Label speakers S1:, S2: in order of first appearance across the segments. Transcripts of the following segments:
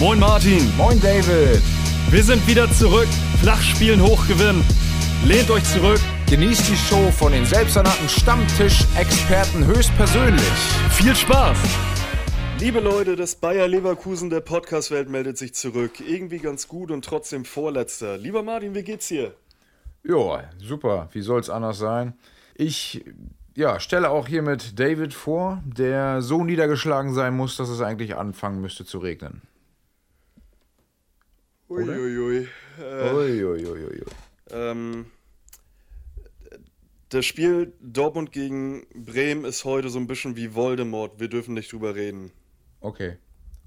S1: Moin Martin.
S2: Moin David.
S1: Wir sind wieder zurück. Flachspielen hochgewinnen. Lehnt euch zurück.
S2: Genießt die Show von den selbsternannten Stammtisch-Experten höchstpersönlich.
S1: Viel Spaß.
S3: Liebe Leute, das Bayer Leverkusen der Podcast-Welt meldet sich zurück. Irgendwie ganz gut und trotzdem Vorletzter. Lieber Martin, wie geht's hier?
S2: Ja, super. Wie soll's anders sein? Ich ja, stelle auch hiermit David vor, der so niedergeschlagen sein muss, dass es eigentlich anfangen müsste zu regnen.
S3: Uiuiui.
S2: Äh, Uiuiui.
S3: Ähm, das Spiel Dortmund gegen Bremen ist heute so ein bisschen wie Voldemort. Wir dürfen nicht drüber reden.
S2: Okay.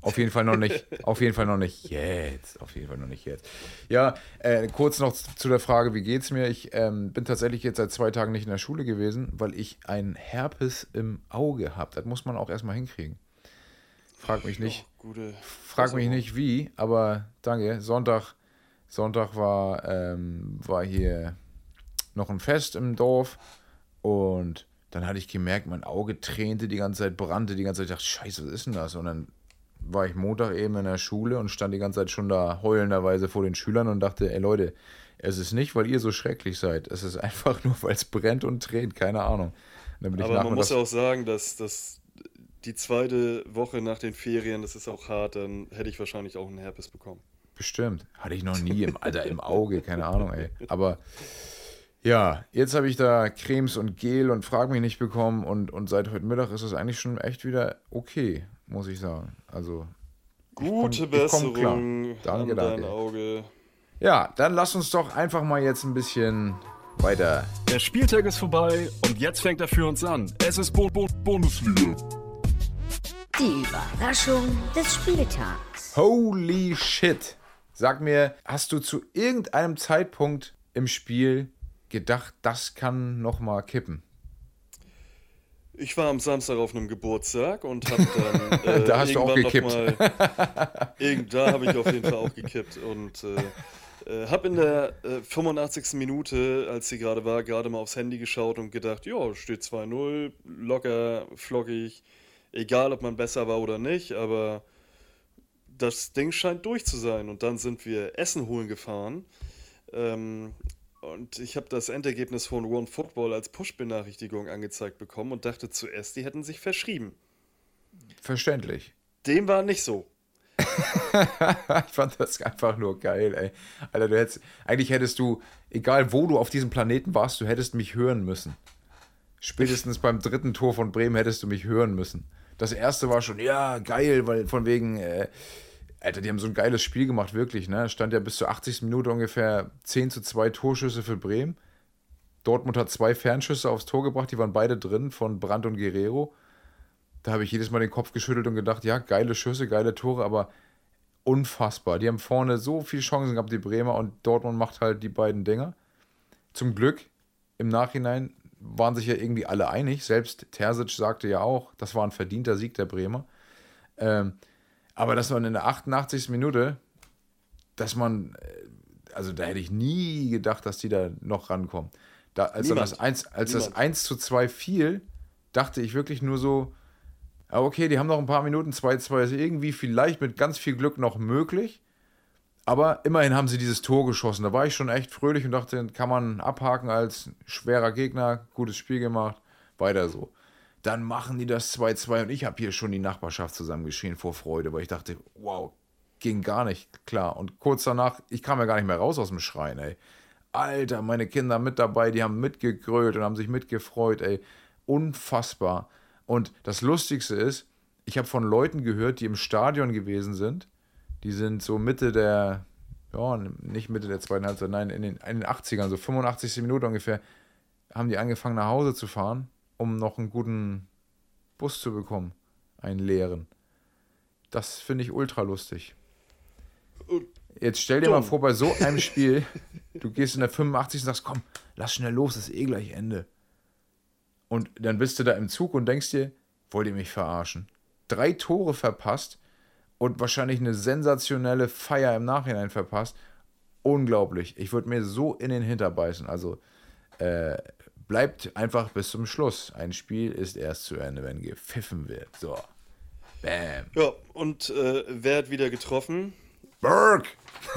S2: Auf jeden Fall noch nicht. auf jeden Fall noch nicht jetzt. Auf jeden Fall noch nicht jetzt. Ja, äh, kurz noch zu der Frage, wie geht's mir? Ich ähm, bin tatsächlich jetzt seit zwei Tagen nicht in der Schule gewesen, weil ich ein Herpes im Auge habe. Das muss man auch erstmal hinkriegen. Frag mich nicht. Gute, frag mich nicht wie, aber danke. Sonntag, Sonntag war, ähm, war hier noch ein Fest im Dorf und dann hatte ich gemerkt, mein Auge tränte die ganze Zeit, brannte die ganze Zeit. Ich dachte, Scheiße, was ist denn das? Und dann war ich Montag eben in der Schule und stand die ganze Zeit schon da heulenderweise vor den Schülern und dachte, ey Leute, es ist nicht, weil ihr so schrecklich seid. Es ist einfach nur, weil es brennt und tränt, keine Ahnung.
S3: Aber man muss ja auch sagen, dass, dass die zweite Woche nach den Ferien, das ist auch hart, dann hätte ich wahrscheinlich auch einen Herpes bekommen.
S2: Bestimmt. Hatte ich noch nie im Alter, im Auge, keine Ahnung, ey. Aber ja, jetzt habe ich da Cremes und Gel und Frag mich nicht bekommen und, und seit heute Mittag ist es eigentlich schon echt wieder okay muss ich sagen. Also
S3: Gute komm, Besserung danke, an dein Auge.
S2: Ja, dann lass uns doch einfach mal jetzt ein bisschen weiter.
S1: Der Spieltag ist vorbei und jetzt fängt er für uns an. Es ist Bo Bo Bundesliga.
S4: Die Überraschung des Spieltags.
S2: Holy shit. Sag mir, hast du zu irgendeinem Zeitpunkt im Spiel gedacht, das kann noch mal kippen?
S3: Ich war am Samstag auf einem Geburtstag und habe dann.
S2: Äh, da hast du auch gekippt.
S3: Mal, da habe ich auf jeden Fall auch gekippt und äh, äh, habe in der äh, 85. Minute, als sie gerade war, gerade mal aufs Handy geschaut und gedacht: Ja, steht 2-0, locker, flockig. Egal, ob man besser war oder nicht, aber das Ding scheint durch zu sein. Und dann sind wir Essen holen gefahren. Ähm, und ich habe das Endergebnis von One Football als Push-Benachrichtigung angezeigt bekommen und dachte zuerst, die hätten sich verschrieben.
S2: Verständlich.
S3: Dem war nicht so.
S2: ich fand das einfach nur geil, ey. Alter, du hättest, eigentlich hättest du, egal wo du auf diesem Planeten warst, du hättest mich hören müssen. Spätestens beim dritten Tor von Bremen hättest du mich hören müssen. Das erste war schon, ja, geil, weil von wegen, äh, Alter, die haben so ein geiles Spiel gemacht, wirklich. Ne? Stand ja bis zur 80. Minute ungefähr 10 zu 2 Torschüsse für Bremen. Dortmund hat zwei Fernschüsse aufs Tor gebracht, die waren beide drin von Brandt und Guerrero. Da habe ich jedes Mal den Kopf geschüttelt und gedacht, ja, geile Schüsse, geile Tore, aber unfassbar. Die haben vorne so viele Chancen gehabt, die Bremer, und Dortmund macht halt die beiden Dinger. Zum Glück, im Nachhinein waren sich ja irgendwie alle einig. Selbst Terzic sagte ja auch, das war ein verdienter Sieg der Bremer. Ähm, aber dass man in der 88. Minute, dass man, äh, also da hätte ich nie gedacht, dass die da noch rankommen. Da, als Niemand. das 1, als das 1 zu 2 fiel, dachte ich wirklich nur so, okay, die haben noch ein paar Minuten, 2-2 ist irgendwie vielleicht mit ganz viel Glück noch möglich. Aber immerhin haben sie dieses Tor geschossen. Da war ich schon echt fröhlich und dachte, kann man abhaken als schwerer Gegner, gutes Spiel gemacht, weiter so dann machen die das 2-2 und ich habe hier schon die Nachbarschaft zusammengeschrien vor Freude, weil ich dachte, wow, ging gar nicht klar. Und kurz danach, ich kam ja gar nicht mehr raus aus dem Schreien, ey. Alter, meine Kinder mit dabei, die haben mitgegrölt und haben sich mitgefreut, ey. Unfassbar. Und das Lustigste ist, ich habe von Leuten gehört, die im Stadion gewesen sind. Die sind so Mitte der, ja, nicht Mitte der zweiten Halbzeit, nein, in den, in den 80ern, so 85. Minute ungefähr, haben die angefangen nach Hause zu fahren um noch einen guten Bus zu bekommen. Einen leeren. Das finde ich ultra lustig. Jetzt stell dir Dumm. mal vor, bei so einem Spiel, du gehst in der 85 und sagst, komm, lass schnell los, ist eh gleich Ende. Und dann bist du da im Zug und denkst dir, wollt ihr mich verarschen? Drei Tore verpasst und wahrscheinlich eine sensationelle Feier im Nachhinein verpasst. Unglaublich. Ich würde mir so in den Hinter beißen. Also, äh, bleibt einfach bis zum Schluss. Ein Spiel ist erst zu Ende, wenn gepfiffen wird. So. Bam.
S3: Ja, und äh, wer hat wieder getroffen?
S2: Burke.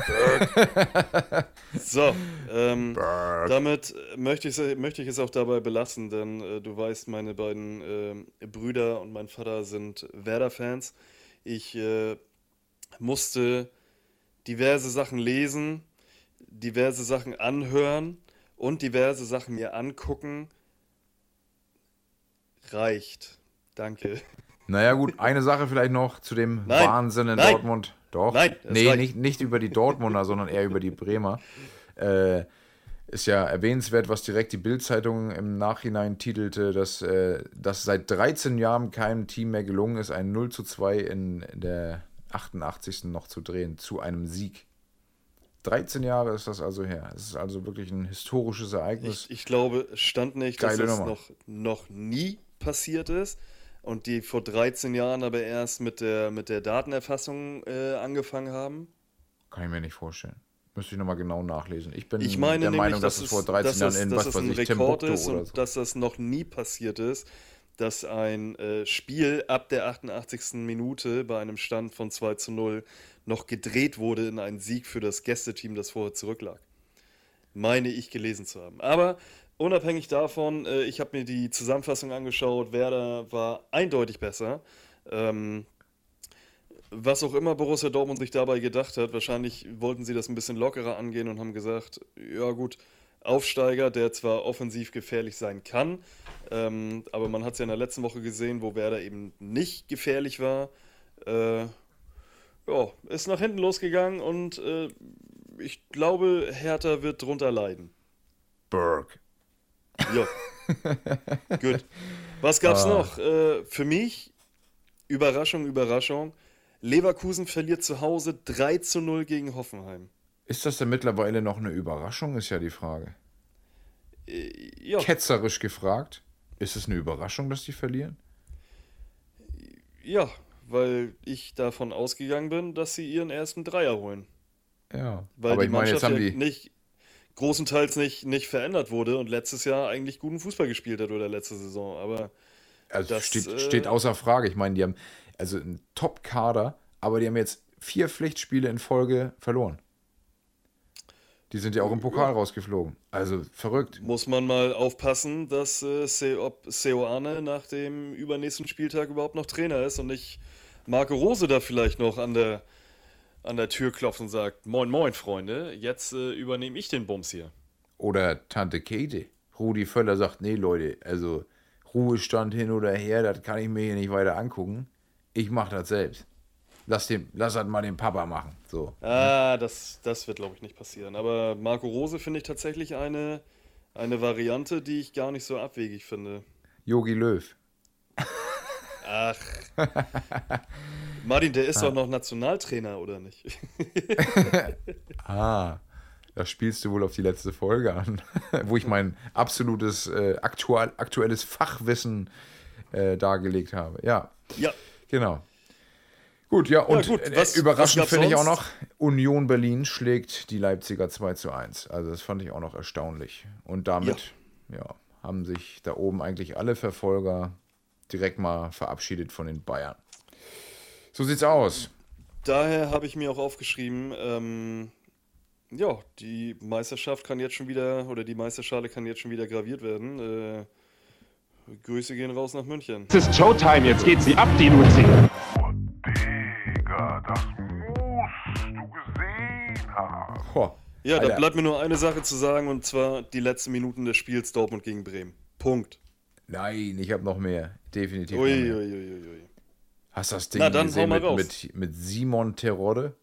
S3: So, ähm, damit möchte ich, möchte ich es auch dabei belassen, denn äh, du weißt, meine beiden äh, Brüder und mein Vater sind Werder-Fans. Ich äh, musste diverse Sachen lesen, diverse Sachen anhören und diverse Sachen mir angucken. Reicht. Danke.
S2: Naja, gut, eine Sache vielleicht noch zu dem
S3: Nein,
S2: Wahnsinn in
S3: nein.
S2: Dortmund. Doch.
S3: Nein,
S2: nee,
S3: reicht.
S2: nicht, nicht über die Dortmunder, sondern eher über die Bremer. Äh, ist ja erwähnenswert, was direkt die Bild-Zeitung im Nachhinein titelte, dass, äh, dass seit 13 Jahren keinem Team mehr gelungen ist, ein 0 zu 2 in der 88. noch zu drehen, zu einem Sieg. 13 Jahre ist das also her. Es ist also wirklich ein historisches Ereignis.
S3: Ich, ich glaube, es stand nicht, dass
S2: Geile
S3: das noch, noch nie passiert ist und die vor 13 Jahren aber erst mit der, mit der Datenerfassung äh, angefangen haben.
S2: Kann ich mir nicht vorstellen. Müsste ich nochmal genau nachlesen. Ich bin
S3: Ich meine
S2: der
S3: nämlich,
S2: Meinung, dass,
S3: dass,
S2: es vor
S3: es,
S2: 13
S3: dass,
S2: Jahren
S3: es,
S2: in
S3: dass
S2: was weiß
S3: ein
S2: ich,
S3: Rekord
S2: Timbuktu
S3: ist und
S2: so.
S3: dass das noch nie passiert ist, dass ein äh, Spiel ab der 88. Minute bei einem Stand von 2 zu 0 noch gedreht wurde in einen Sieg für das Gästeteam, das vorher zurücklag. Meine ich gelesen zu haben. Aber unabhängig davon, äh, ich habe mir die Zusammenfassung angeschaut, Werder war eindeutig besser. Ähm, was auch immer Borussia Dortmund sich dabei gedacht hat, wahrscheinlich wollten sie das ein bisschen lockerer angehen und haben gesagt, ja gut, Aufsteiger, der zwar offensiv gefährlich sein kann, ähm, aber man hat es ja in der letzten Woche gesehen, wo Werder eben nicht gefährlich war. Äh, ja, ist nach hinten losgegangen und äh, ich glaube, Hertha wird drunter leiden.
S2: Burke.
S3: Ja. Gut. Was gab's
S2: Ah.
S3: noch? Äh, für mich, Überraschung, Überraschung. Leverkusen verliert zu Hause 3 zu 0 gegen Hoffenheim.
S2: Ist das denn mittlerweile noch eine Überraschung, ist ja die Frage.
S3: Äh, ja,
S2: Ketzerisch gefragt, ist es eine Überraschung, dass die verlieren?
S3: ja, weil ich davon ausgegangen bin, dass sie ihren ersten Dreier holen.
S2: Ja.
S3: Weil
S2: Aber
S3: die
S2: ich meine,
S3: Mannschaft ja
S2: die.
S3: nicht großenteils nicht, nicht verändert wurde und letztes Jahr eigentlich guten Fußball gespielt hat oder letzte Saison. Aber
S2: Also
S3: das,
S2: steht,
S3: äh,
S2: steht außer Frage. Ich meine, die haben also einen Top-Kader, aber die haben jetzt vier Pflichtspiele in Folge verloren. Die sind ja auch im Pokal rausgeflogen. Also verrückt.
S3: muss man mal aufpassen, dass äh, Se ob Seoane nach dem übernächsten Spieltag überhaupt noch Trainer ist und nicht Marco Rose da vielleicht noch an der, an der Tür klopft und sagt, moin moin Freunde, jetzt äh, übernehme ich den Bums hier.
S2: Oder Tante Käthe. Rudi Völler sagt, nee Leute, also Ruhestand hin oder her, das kann ich mir hier nicht weiter angucken. Ich mache das selbst. Lass, den, lass das mal den Papa machen. So.
S3: Ah, das, das wird glaube ich nicht passieren. Aber Marco Rose finde ich tatsächlich eine, eine Variante, die ich gar nicht so abwegig finde.
S2: Yogi Löw.
S3: Ach. Martin, der ist doch noch Nationaltrainer, oder nicht?
S2: Ah, da spielst du wohl auf die letzte Folge an, wo ich mein absolutes äh, aktuell, aktuelles Fachwissen äh, dargelegt habe. Ja,
S3: ja,
S2: genau. Gut, ja, und
S3: gut,
S2: äh,
S3: was-
S2: überraschend finde ich auch noch, Union Berlin schlägt die Leipziger 2 zu 1. Also das fand ich auch noch erstaunlich. Und damit ja. haben sich da oben eigentlich alle Verfolger direkt mal verabschiedet von den Bayern. So sieht's aus.
S3: Daher habe ich mir auch aufgeschrieben, ähm, ja, die Meisterschaft kann jetzt schon wieder, oder die Meisterschale kann jetzt schon wieder graviert werden. Äh, Grüße gehen raus nach München.
S5: Es ist Showtime, jetzt geht sie ab, die Luzi.
S6: Digga, das musst du gesehen haben.
S2: Boah,
S3: Ja, da
S2: Alter.
S3: bleibt mir nur eine Sache zu sagen, und zwar die letzten Minuten des Spiels Dortmund gegen Bremen. Punkt.
S2: Nein, ich habe noch mehr. Definitiv. noch mehr.
S3: Uiuiuiui.
S2: Hast du das Ding
S3: Na, dann
S2: gesehen mit, mit, mit Simon Terodde?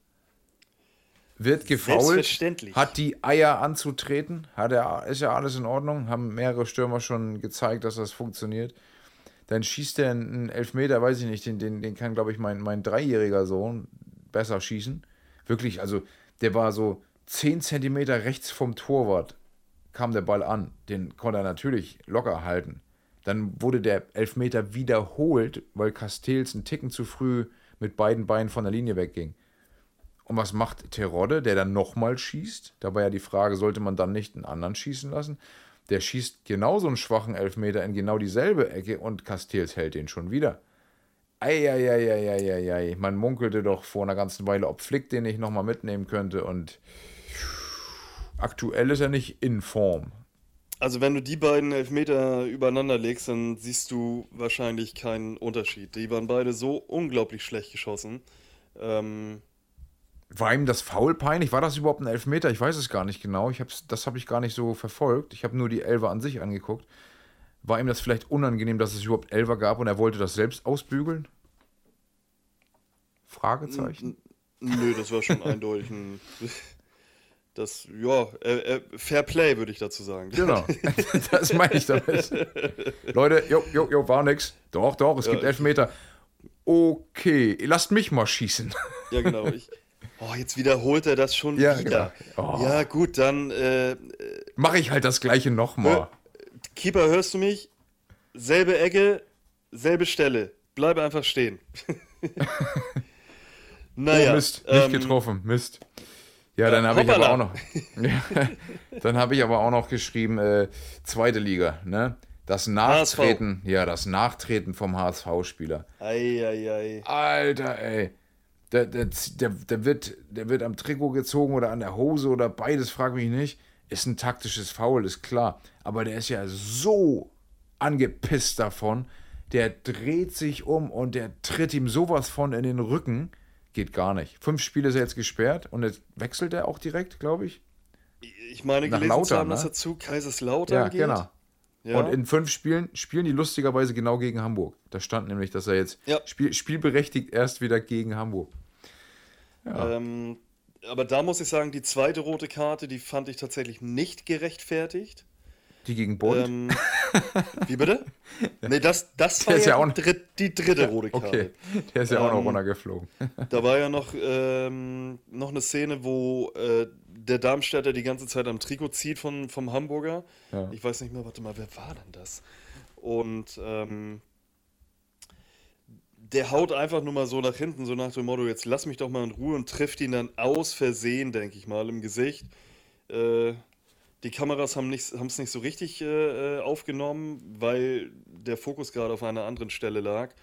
S2: Wird gefault, hat die Eier anzutreten, hat er, ist ja alles in Ordnung, haben mehrere Stürmer schon gezeigt, dass das funktioniert. Dann schießt er einen Elfmeter, weiß ich nicht, den, den, den kann, glaube ich, mein, mein dreijähriger Sohn besser schießen. Wirklich, also der war so 10 Zentimeter rechts vom Torwart, kam der Ball an. Den konnte er natürlich locker halten. Dann wurde der Elfmeter wiederholt, weil Castells einen Ticken zu früh mit beiden Beinen von der Linie wegging. Und was macht Terodde, der dann nochmal schießt? Da war ja die Frage, sollte man dann nicht einen anderen schießen lassen? Der schießt genauso einen schwachen Elfmeter in genau dieselbe Ecke und Castells hält den schon wieder. Eieieiei. Man munkelte doch vor einer ganzen Weile, ob Flick den nicht nochmal mitnehmen könnte und aktuell ist er nicht in Form.
S3: Also wenn du die beiden Elfmeter übereinander legst, dann siehst du wahrscheinlich keinen Unterschied. Die waren beide so unglaublich schlecht geschossen. Ähm,
S2: War ihm das Foul peinlich? War das überhaupt ein Elfmeter? Ich weiß es gar nicht genau. Ich hab's, das habe ich gar nicht so verfolgt. Ich habe nur die Elfer an sich angeguckt. War ihm das vielleicht unangenehm, dass es überhaupt Elfer gab und er wollte das selbst ausbügeln? Fragezeichen.
S3: nö, das war schon eindeutig ein. Das, ja, äh, äh, Fair Play würde ich dazu sagen.
S2: Genau, das meine ich damit. Leute, jo, jo, jo, war nix. Doch, doch, es gibt Elfmeter. Okay, lasst mich mal schießen.
S3: Ja, genau. Ich, oh, jetzt wiederholt er das schon
S2: Ja,
S3: wieder.
S2: genau. Oh.
S3: Ja, gut, dann äh,
S2: Mache ich halt das gleiche nochmal.
S3: Keeper, hörst du mich? Selbe Ecke, selbe Stelle. Bleibe einfach stehen. naja.
S2: oh, Mist, nicht
S3: ähm,
S2: getroffen, Mist. Ja, dann habe ich aber auch noch. Ja, dann habe ich aber auch noch geschrieben, äh, zweite Liga, ne? Das Nachtreten, ja, das Nachtreten vom HSV-Spieler.
S3: Eieiei.
S2: Alter, ey. Der, der, der, der, wird, der wird am Trikot gezogen oder an der Hose oder beides, frag mich nicht. Ist ein taktisches Foul, ist klar. Aber der ist ja so angepisst davon. Der dreht sich um und der tritt ihm sowas von in den Rücken. Geht gar nicht. Fünf Spiele ist er jetzt gesperrt und jetzt wechselt er auch direkt, glaube ich.
S3: Ich meine,
S2: Nach
S3: gelesen zu
S2: Lautern,
S3: haben, dass
S2: ne?
S3: er zu Kaiserslautern
S2: Ja,
S3: geht.
S2: genau.
S3: Ja.
S2: Und in fünf Spielen spielen die lustigerweise genau gegen Hamburg. Da stand nämlich, dass er jetzt
S3: Ja.
S2: spiel, spielberechtigt erst wieder gegen Hamburg.
S3: Ähm, aber da muss ich sagen, die zweite rote Karte, die fand ich tatsächlich nicht gerechtfertigt.
S2: Die gegen Bold.
S3: Ähm, wie bitte? Nee, das, das
S2: Der
S3: war ja,
S2: ja auch
S3: die, dritt, die dritte rote Karte.
S2: Okay, der ist ja auch noch
S3: Ähm,
S2: runtergeflogen.
S3: Da war ja noch, ähm, noch eine Szene, wo äh, der Darmstädter die ganze Zeit am Trikot zieht von, vom Hamburger.
S2: Ja.
S3: Ich weiß nicht mehr, warte mal, wer war denn das? Und ähm, der haut einfach nur mal so nach hinten, so nach dem Motto, jetzt lass mich doch mal in Ruhe und trifft ihn dann aus Versehen, denke ich mal, im Gesicht. Äh, die Kameras haben es nicht, nicht so richtig äh, äh, aufgenommen, weil der Fokus gerade auf einer anderen Stelle lag.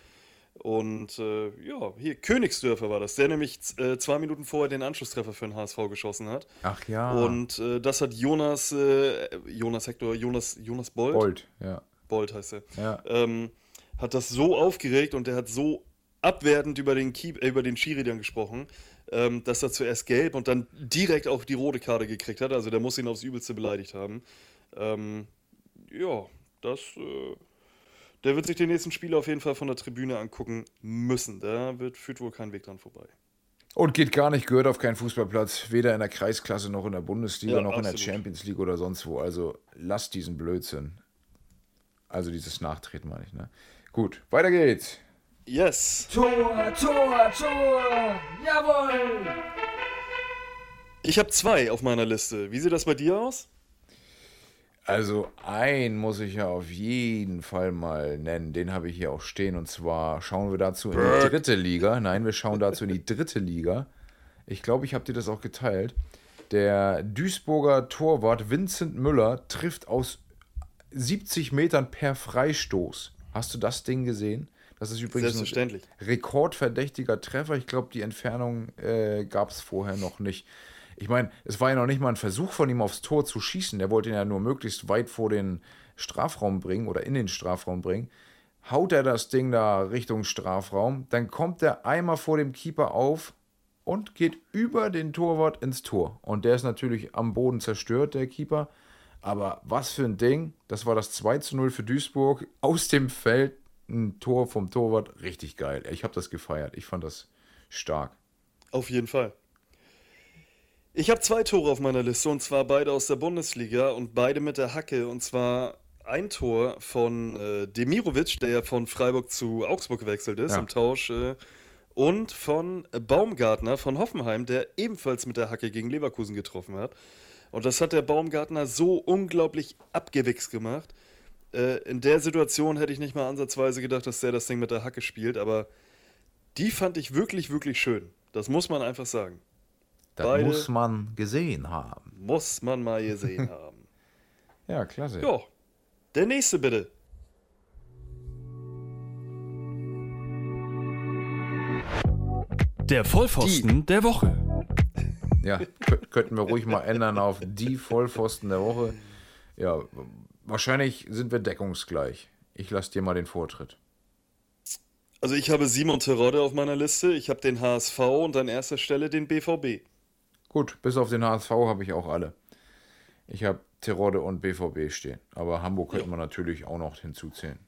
S3: Und äh, ja, hier, Königsdörfer war das, der nämlich äh, zwei Minuten vorher den Anschlusstreffer für den HSV geschossen hat.
S2: Ach ja.
S3: Und äh, das hat Jonas, äh, Jonas Hector, Jonas, Jonas Bold,
S2: Bold, ja.
S3: Bold heißt er,
S2: Ja.
S3: ähm, hat das so aufgeregt und der hat so abwertend über den, Keep, äh, über den Schiri dann gesprochen, ähm, dass er zuerst gelb und dann direkt auch die rote Karte gekriegt hat. Also der muss ihn aufs Übelste beleidigt haben. Ähm, ja, das. Äh, der wird sich den nächsten Spiel auf jeden Fall von der Tribüne angucken müssen. Da wird, führt wohl kein Weg dran vorbei.
S2: Und geht gar nicht, gehört auf keinen Fußballplatz, weder in der Kreisklasse noch in der Bundesliga
S3: Ja,
S2: noch in der
S3: absolut.
S2: Champions League oder sonst wo. Also lasst diesen Blödsinn. Also dieses Nachtreten meine ich, ne? Gut, weiter geht's.
S3: Yes!
S7: Tor, Tor, Tor! Jawohl!
S3: Ich habe zwei auf meiner Liste. Wie sieht das bei dir aus?
S2: Also einen muss ich ja auf jeden Fall mal nennen. Den habe ich hier auch stehen. Und zwar schauen wir dazu in die dritte Liga. Nein, wir schauen dazu in die dritte Liga. Ich glaube, ich habe dir das auch geteilt. Der Duisburger Torwart Vincent Müller trifft aus 70 Metern per Freistoß. Hast du das Ding gesehen? Das ist übrigens ein
S3: Selbstverständlich.
S2: rekordverdächtiger Treffer. Ich glaube, die Entfernung äh, gab es vorher noch nicht. Ich meine, es war ja noch nicht mal ein Versuch von ihm aufs Tor zu schießen. Der wollte ihn ja nur möglichst weit vor den Strafraum bringen oder in den Strafraum bringen. Haut er das Ding da Richtung Strafraum, dann kommt er einmal vor dem Keeper auf und geht über den Torwart ins Tor. Und der ist natürlich am Boden zerstört, der Keeper. Aber was für ein Ding. Das war das 2 zu 0 für Duisburg. Aus dem Feld ein Tor vom Torwart. Richtig geil. Ich habe das gefeiert. Ich fand das stark.
S3: Auf jeden Fall. Ich habe zwei Tore auf meiner Liste und zwar beide aus der Bundesliga und beide mit der Hacke. Und zwar ein Tor von äh, Demirovic, der ja von Freiburg zu Augsburg gewechselt ist
S2: Ja.
S3: im Tausch. Äh, und von Baumgartner von Hoffenheim, der ebenfalls mit der Hacke gegen Leverkusen getroffen hat. Und das hat der Baumgartner so unglaublich abgewichst gemacht. Äh, in der Situation hätte ich nicht mal ansatzweise gedacht, dass der das Ding mit der Hacke spielt, aber die fand ich wirklich, wirklich schön. Das muss man einfach sagen.
S2: Das
S3: Beide-
S2: muss man gesehen haben.
S3: Muss man mal gesehen haben.
S2: Ja, klasse.
S3: Ja, der nächste bitte.
S1: Der Vollpfosten der Woche.
S2: Ja, könnten wir ruhig mal ändern auf die Vollpfosten der Woche. Ja, wahrscheinlich sind wir deckungsgleich. Ich lasse dir mal den Vortritt.
S3: Also ich habe Simon Terodde auf meiner Liste, ich habe den HSV und an erster Stelle den BVB.
S2: Gut, bis auf den HSV habe ich auch alle. Ich habe Terodde und BVB stehen. Aber Hamburg könnte man natürlich auch noch hinzuzählen.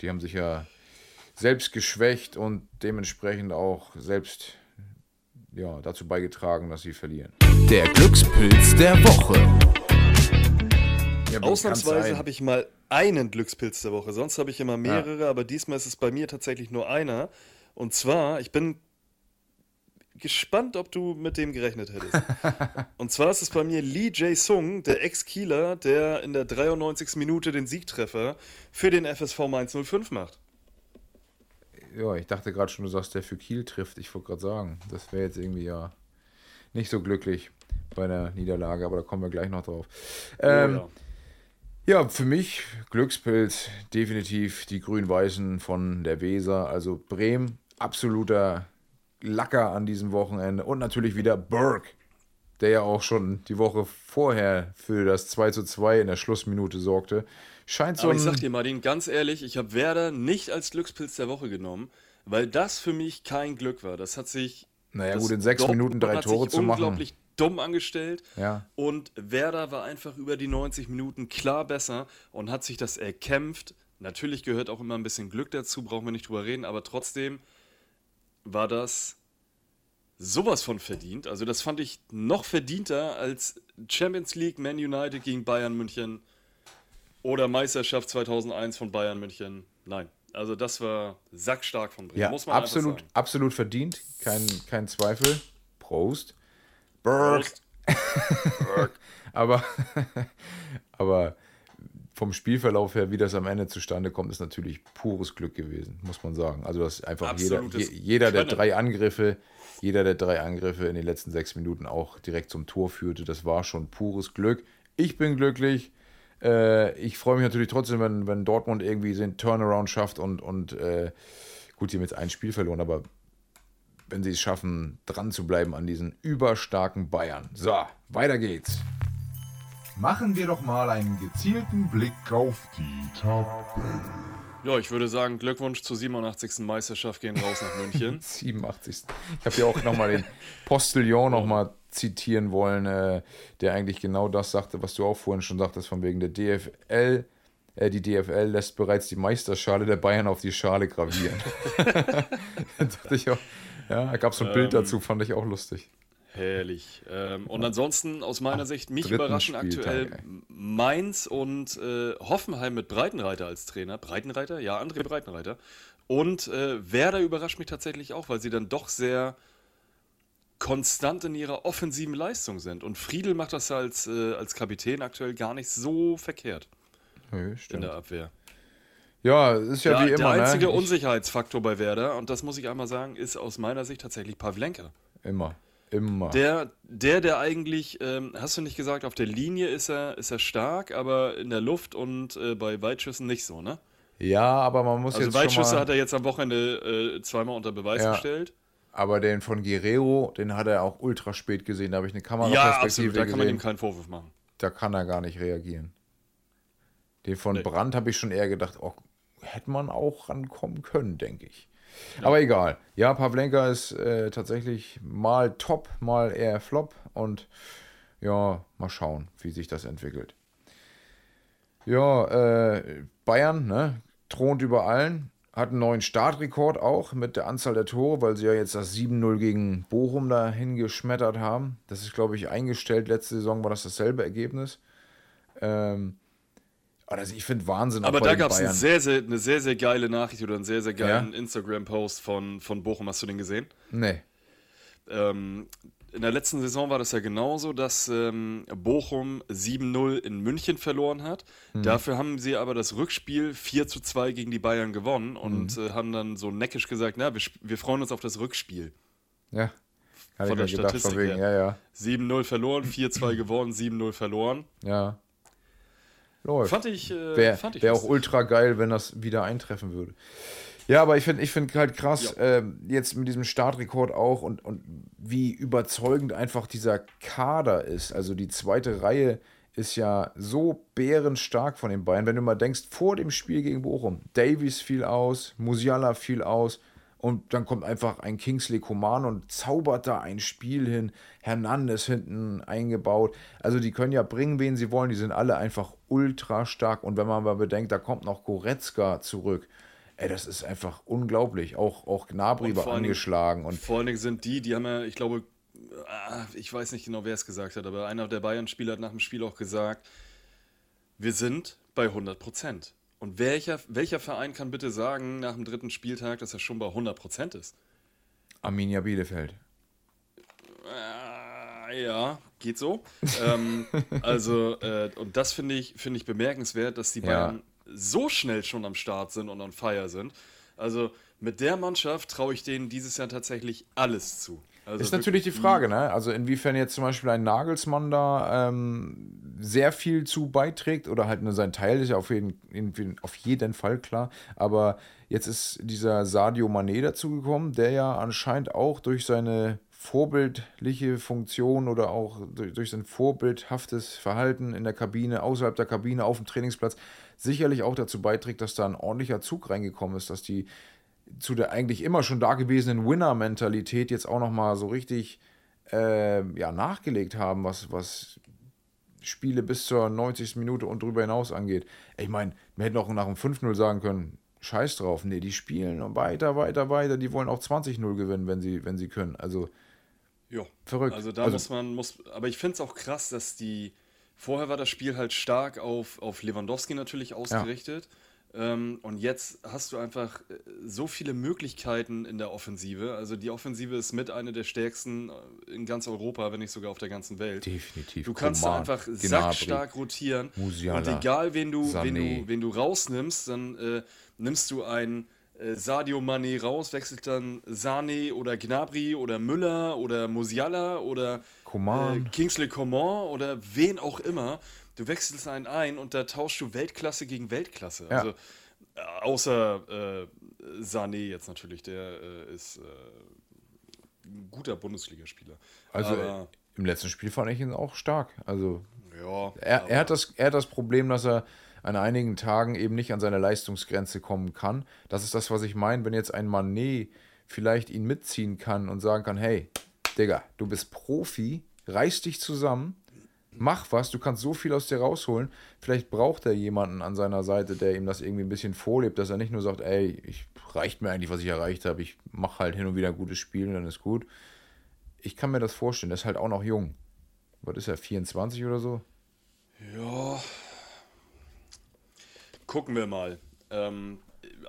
S2: Die haben sich ja selbst geschwächt und dementsprechend auch selbst ja, dazu beigetragen, dass sie verlieren.
S1: Der Glückspilz der Woche.
S2: Ja,
S3: Ausnahmsweise habe ich mal einen Glückspilz der Woche, sonst habe ich immer mehrere, aber diesmal ist es bei mir tatsächlich nur einer. Und zwar, ich bin gespannt, ob du mit dem gerechnet hättest. Und zwar ist es bei mir Lee Jae-sung, der Ex-Kieler, der in der 93. Minute den Siegtreffer für den FSV Mainz 05 macht.
S2: Ja, ich dachte gerade schon, du sagst, der für Kiel trifft. Ich wollte gerade sagen, das wäre jetzt irgendwie ja nicht so glücklich bei der Niederlage, aber da kommen wir gleich noch drauf. Ähm,
S3: oh, ja.
S2: Ja, für mich Glückspilz definitiv die Grün-Weißen von der Weser. Also Bremen, absoluter Lacker an diesem Wochenende. Und natürlich wieder Burke, der ja auch schon die Woche vorher für das 2 zu 2 in der Schlussminute sorgte. Scheint so
S3: Aber ich sag dir, Martin, ganz ehrlich, ich habe Werder nicht als Glückspilz der Woche genommen, weil das für mich kein Glück war. Das hat sich.
S2: Naja, gut, in sechs Minuten drei Tore zu machen.
S3: unglaublich dumm angestellt.
S2: Ja.
S3: Und Werder war einfach über die 90 Minuten klar besser und hat sich das erkämpft. Natürlich gehört auch immer ein bisschen Glück dazu, brauchen wir nicht drüber reden, aber trotzdem war das sowas von verdient. Also das fand ich noch verdienter als Champions League, Man United gegen Bayern München oder Meisterschaft 2001 von Bayern München. Nein, also das war sackstark von Bremen,
S2: Ja,
S3: muss man
S2: absolut, absolut verdient. Kein, kein Zweifel. Prost.
S3: Prost.
S2: Aber, aber vom Spielverlauf her, wie das am Ende zustande kommt, ist natürlich pures Glück gewesen, muss man sagen. Also, dass einfach jeder,
S3: Absolutes
S2: je, jeder der drei Angriffe, jeder der drei Angriffe in den letzten sechs Minuten auch direkt zum Tor führte, das war schon pures Glück. Ich bin glücklich. Äh, ich freue mich natürlich trotzdem, wenn, wenn Dortmund irgendwie den Turnaround schafft und, und äh, gut, sie haben jetzt ein Spiel verloren, aber wenn sie es schaffen, dran zu bleiben an diesen überstarken Bayern. So, weiter geht's.
S8: Machen wir doch mal einen gezielten Blick auf die Tabelle.
S3: Ja, ich würde sagen, Glückwunsch zur 87. Meisterschaft gehen raus nach München.
S2: 87. Ich habe ja auch nochmal den Postillon nochmal zitieren wollen, äh, der eigentlich genau das sagte, was du auch vorhin schon sagtest, von wegen der DFL. Äh, die DFL lässt bereits die Meisterschale der Bayern auf die Schale gravieren. da dachte ich auch, ja, da gab es so ein Bild dazu, fand ich auch lustig.
S3: Herrlich. Ähm, und ansonsten aus meiner Sicht mich überraschen
S2: Spieltag,
S3: aktuell
S2: ey.
S3: Mainz und äh, Hoffenheim mit Breitenreiter als Trainer. Breitenreiter? Ja, André Breitenreiter. Und äh, Werder überrascht mich tatsächlich auch, weil sie dann doch sehr konstant in ihrer offensiven Leistung sind. Und Friedel macht das als, äh, als Kapitän aktuell gar nicht so verkehrt
S2: Nö,
S3: in der Abwehr.
S2: Ja, ist ja,
S3: Ja,
S2: wie immer.
S3: der einzige
S2: ne? Ich-
S3: Unsicherheitsfaktor bei Werder, und das muss ich einmal sagen, ist aus meiner Sicht tatsächlich Pavlenka.
S2: Immer. Immer.
S3: Der, der, der eigentlich, ähm, hast du nicht gesagt, auf der Linie ist er, ist er stark, aber in der Luft und äh, bei Weitschüssen nicht so, ne?
S2: ja, aber man muss
S3: Also
S2: jetzt schon
S3: Weitschüsse
S2: mal,
S3: hat er jetzt am Wochenende äh, zweimal unter Beweis
S2: Ja.
S3: gestellt.
S2: Aber den von Guerrero, den hat er auch ultra spät gesehen. Da habe ich eine
S3: Ja,
S2: Kameraperspektive
S3: absolut, da kann man ihm keinen Vorwurf machen.
S2: Da kann er gar nicht reagieren. Den von
S3: Nee.
S2: Brandt habe ich schon eher gedacht, oh, hätte man auch rankommen können, denke ich. Aber egal. Ja, Pavlenka ist äh, tatsächlich mal top, mal eher flop. Und ja, mal schauen, wie sich das entwickelt. Ja, äh, Bayern, ne? Thront über allen. Hat einen neuen Startrekord auch mit der Anzahl der Tore, weil sie ja jetzt das 7-0 gegen Bochum da hingeschmettert haben. Das ist, glaube ich, eingestellt. Letzte Saison war das dasselbe Ergebnis. Ähm, das, ich finde Wahnsinn.
S3: Aber da gab es eine sehr, sehr, eine sehr, sehr geile Nachricht oder einen sehr, sehr geilen
S2: Ja?
S3: Instagram-Post von, von Bochum. Hast du den gesehen?
S2: Nee.
S3: Ähm, in der letzten Saison war das ja genauso, dass ähm, Bochum 7-0 in München verloren hat.
S2: Mhm.
S3: Dafür haben sie aber das Rückspiel 4 zu 2 gegen die Bayern gewonnen und
S2: Mhm.
S3: äh, haben dann so neckisch gesagt, na, wir, wir freuen uns auf das Rückspiel.
S2: Ja. Hatte
S3: Von
S2: ich
S3: der
S2: mir gedacht, von
S3: Statistik
S2: wegen,
S3: her.
S2: ja, ja.
S3: 7-0 verloren, 4-2 gewonnen, 7-0 verloren.
S2: Ja. Läuft.
S3: Fand ich, äh,
S2: Wäre wär auch ultra geil, wenn das wieder eintreffen würde. Ja, aber ich finde ich find halt krass, ähm, jetzt mit diesem Startrekord auch und, und wie überzeugend einfach dieser Kader ist. Also die zweite Reihe ist ja so bärenstark von den Bayern. Wenn du mal denkst, vor dem Spiel gegen Bochum, Davies fiel aus, Musiala fiel aus und dann kommt einfach ein Kingsley Coman und zaubert da ein Spiel hin. Hernandez hinten eingebaut. Also die können ja bringen, wen sie wollen. Die sind alle einfach ultra stark. Und wenn man mal bedenkt, da kommt noch Goretzka zurück. Ey, das ist einfach unglaublich. Auch, auch Gnabry war
S3: allen Dingen-
S2: angeschlagen. Und
S3: Vor allen Dingen sind die, die haben ja, ich glaube, ah, ich weiß nicht genau, wer es gesagt hat, aber einer der Bayern-Spieler hat nach dem Spiel auch gesagt, wir sind bei 100 Prozent. Und welcher, welcher Verein kann bitte sagen nach dem dritten Spieltag, dass er schon bei 100 Prozent ist?
S2: Arminia Bielefeld.
S3: Äh, ja, geht so. ähm, also, äh, und das finde ich, finde ich bemerkenswert, dass die
S2: Ja.
S3: Bayern so schnell schon am Start sind und on fire sind. Also, mit der Mannschaft traue ich denen dieses Jahr tatsächlich alles zu. Also
S2: Ist natürlich die Frage, ne? Also inwiefern jetzt zum Beispiel ein Nagelsmann da ähm, sehr viel zu beiträgt oder halt nur sein Teil ist ja auf jeden, auf jeden Fall klar. Aber jetzt ist dieser Sadio Mané dazugekommen, der ja anscheinend auch durch seine vorbildliche Funktion oder auch durch, durch sein vorbildhaftes Verhalten in der Kabine, außerhalb der Kabine, auf dem Trainingsplatz sicherlich auch dazu beiträgt, dass da ein ordentlicher Zug reingekommen ist, dass die zu der eigentlich immer schon dagewesenen Winner-Mentalität jetzt auch nochmal so richtig äh, ja, nachgelegt haben, was, was Spiele bis zur 90. Minute und darüber hinaus angeht. Ich meine, wir hätten auch nach dem 5-0 sagen können, scheiß drauf. Nee, die spielen und weiter, weiter, weiter. Die wollen auch 20-0 gewinnen, wenn sie, wenn sie können. Also
S3: Ja.
S2: verrückt.
S3: Also da
S2: Also-
S3: muss man, muss, aber ich finde es auch krass, dass die, vorher war das Spiel halt stark auf, auf Lewandowski natürlich ausgerichtet. Ähm, und jetzt hast du einfach äh, so viele Möglichkeiten in der Offensive. Also die Offensive ist mit einer der stärksten äh, in ganz Europa, wenn nicht sogar auf der ganzen Welt.
S2: Definitiv.
S3: Du kannst da
S2: Coman,
S3: einfach
S2: Gnabry,
S3: sackstark rotieren.
S2: Musiala,
S3: und egal, wen du, wen du, wen du rausnimmst, dann äh, nimmst du einen äh, Sadio Mané raus, wechselt dann Sane oder Gnabry oder Müller oder Musiala oder
S2: Coman.
S3: äh, Kingsley Coman oder wen auch immer. Du wechselst einen ein und da tauschst du Weltklasse gegen Weltklasse.
S2: Ja.
S3: Also äh, außer äh, Sané jetzt natürlich, der äh, ist äh, ein guter Bundesligaspieler.
S2: Also
S3: Aber,
S2: im letzten Spiel fand ich ihn auch stark. Also
S3: ja,
S2: Er, er, hat das, er hat das Problem, dass er an einigen Tagen eben nicht an seine Leistungsgrenze kommen kann. Das ist das, was ich meine, wenn jetzt ein Manet vielleicht ihn mitziehen kann und sagen kann, hey, Digga, du bist Profi, reiß dich zusammen, mach was, du kannst so viel aus dir rausholen. Vielleicht braucht er jemanden an seiner Seite, der ihm das irgendwie ein bisschen vorlebt, dass er nicht nur sagt, ey, ich reicht mir eigentlich, was ich erreicht habe, ich mache halt hin und wieder ein gutes Spiel und dann ist gut. Ich kann mir das vorstellen, der ist halt auch noch jung. Was ist er, 24 oder so?
S3: Ja. Gucken wir mal. Ähm,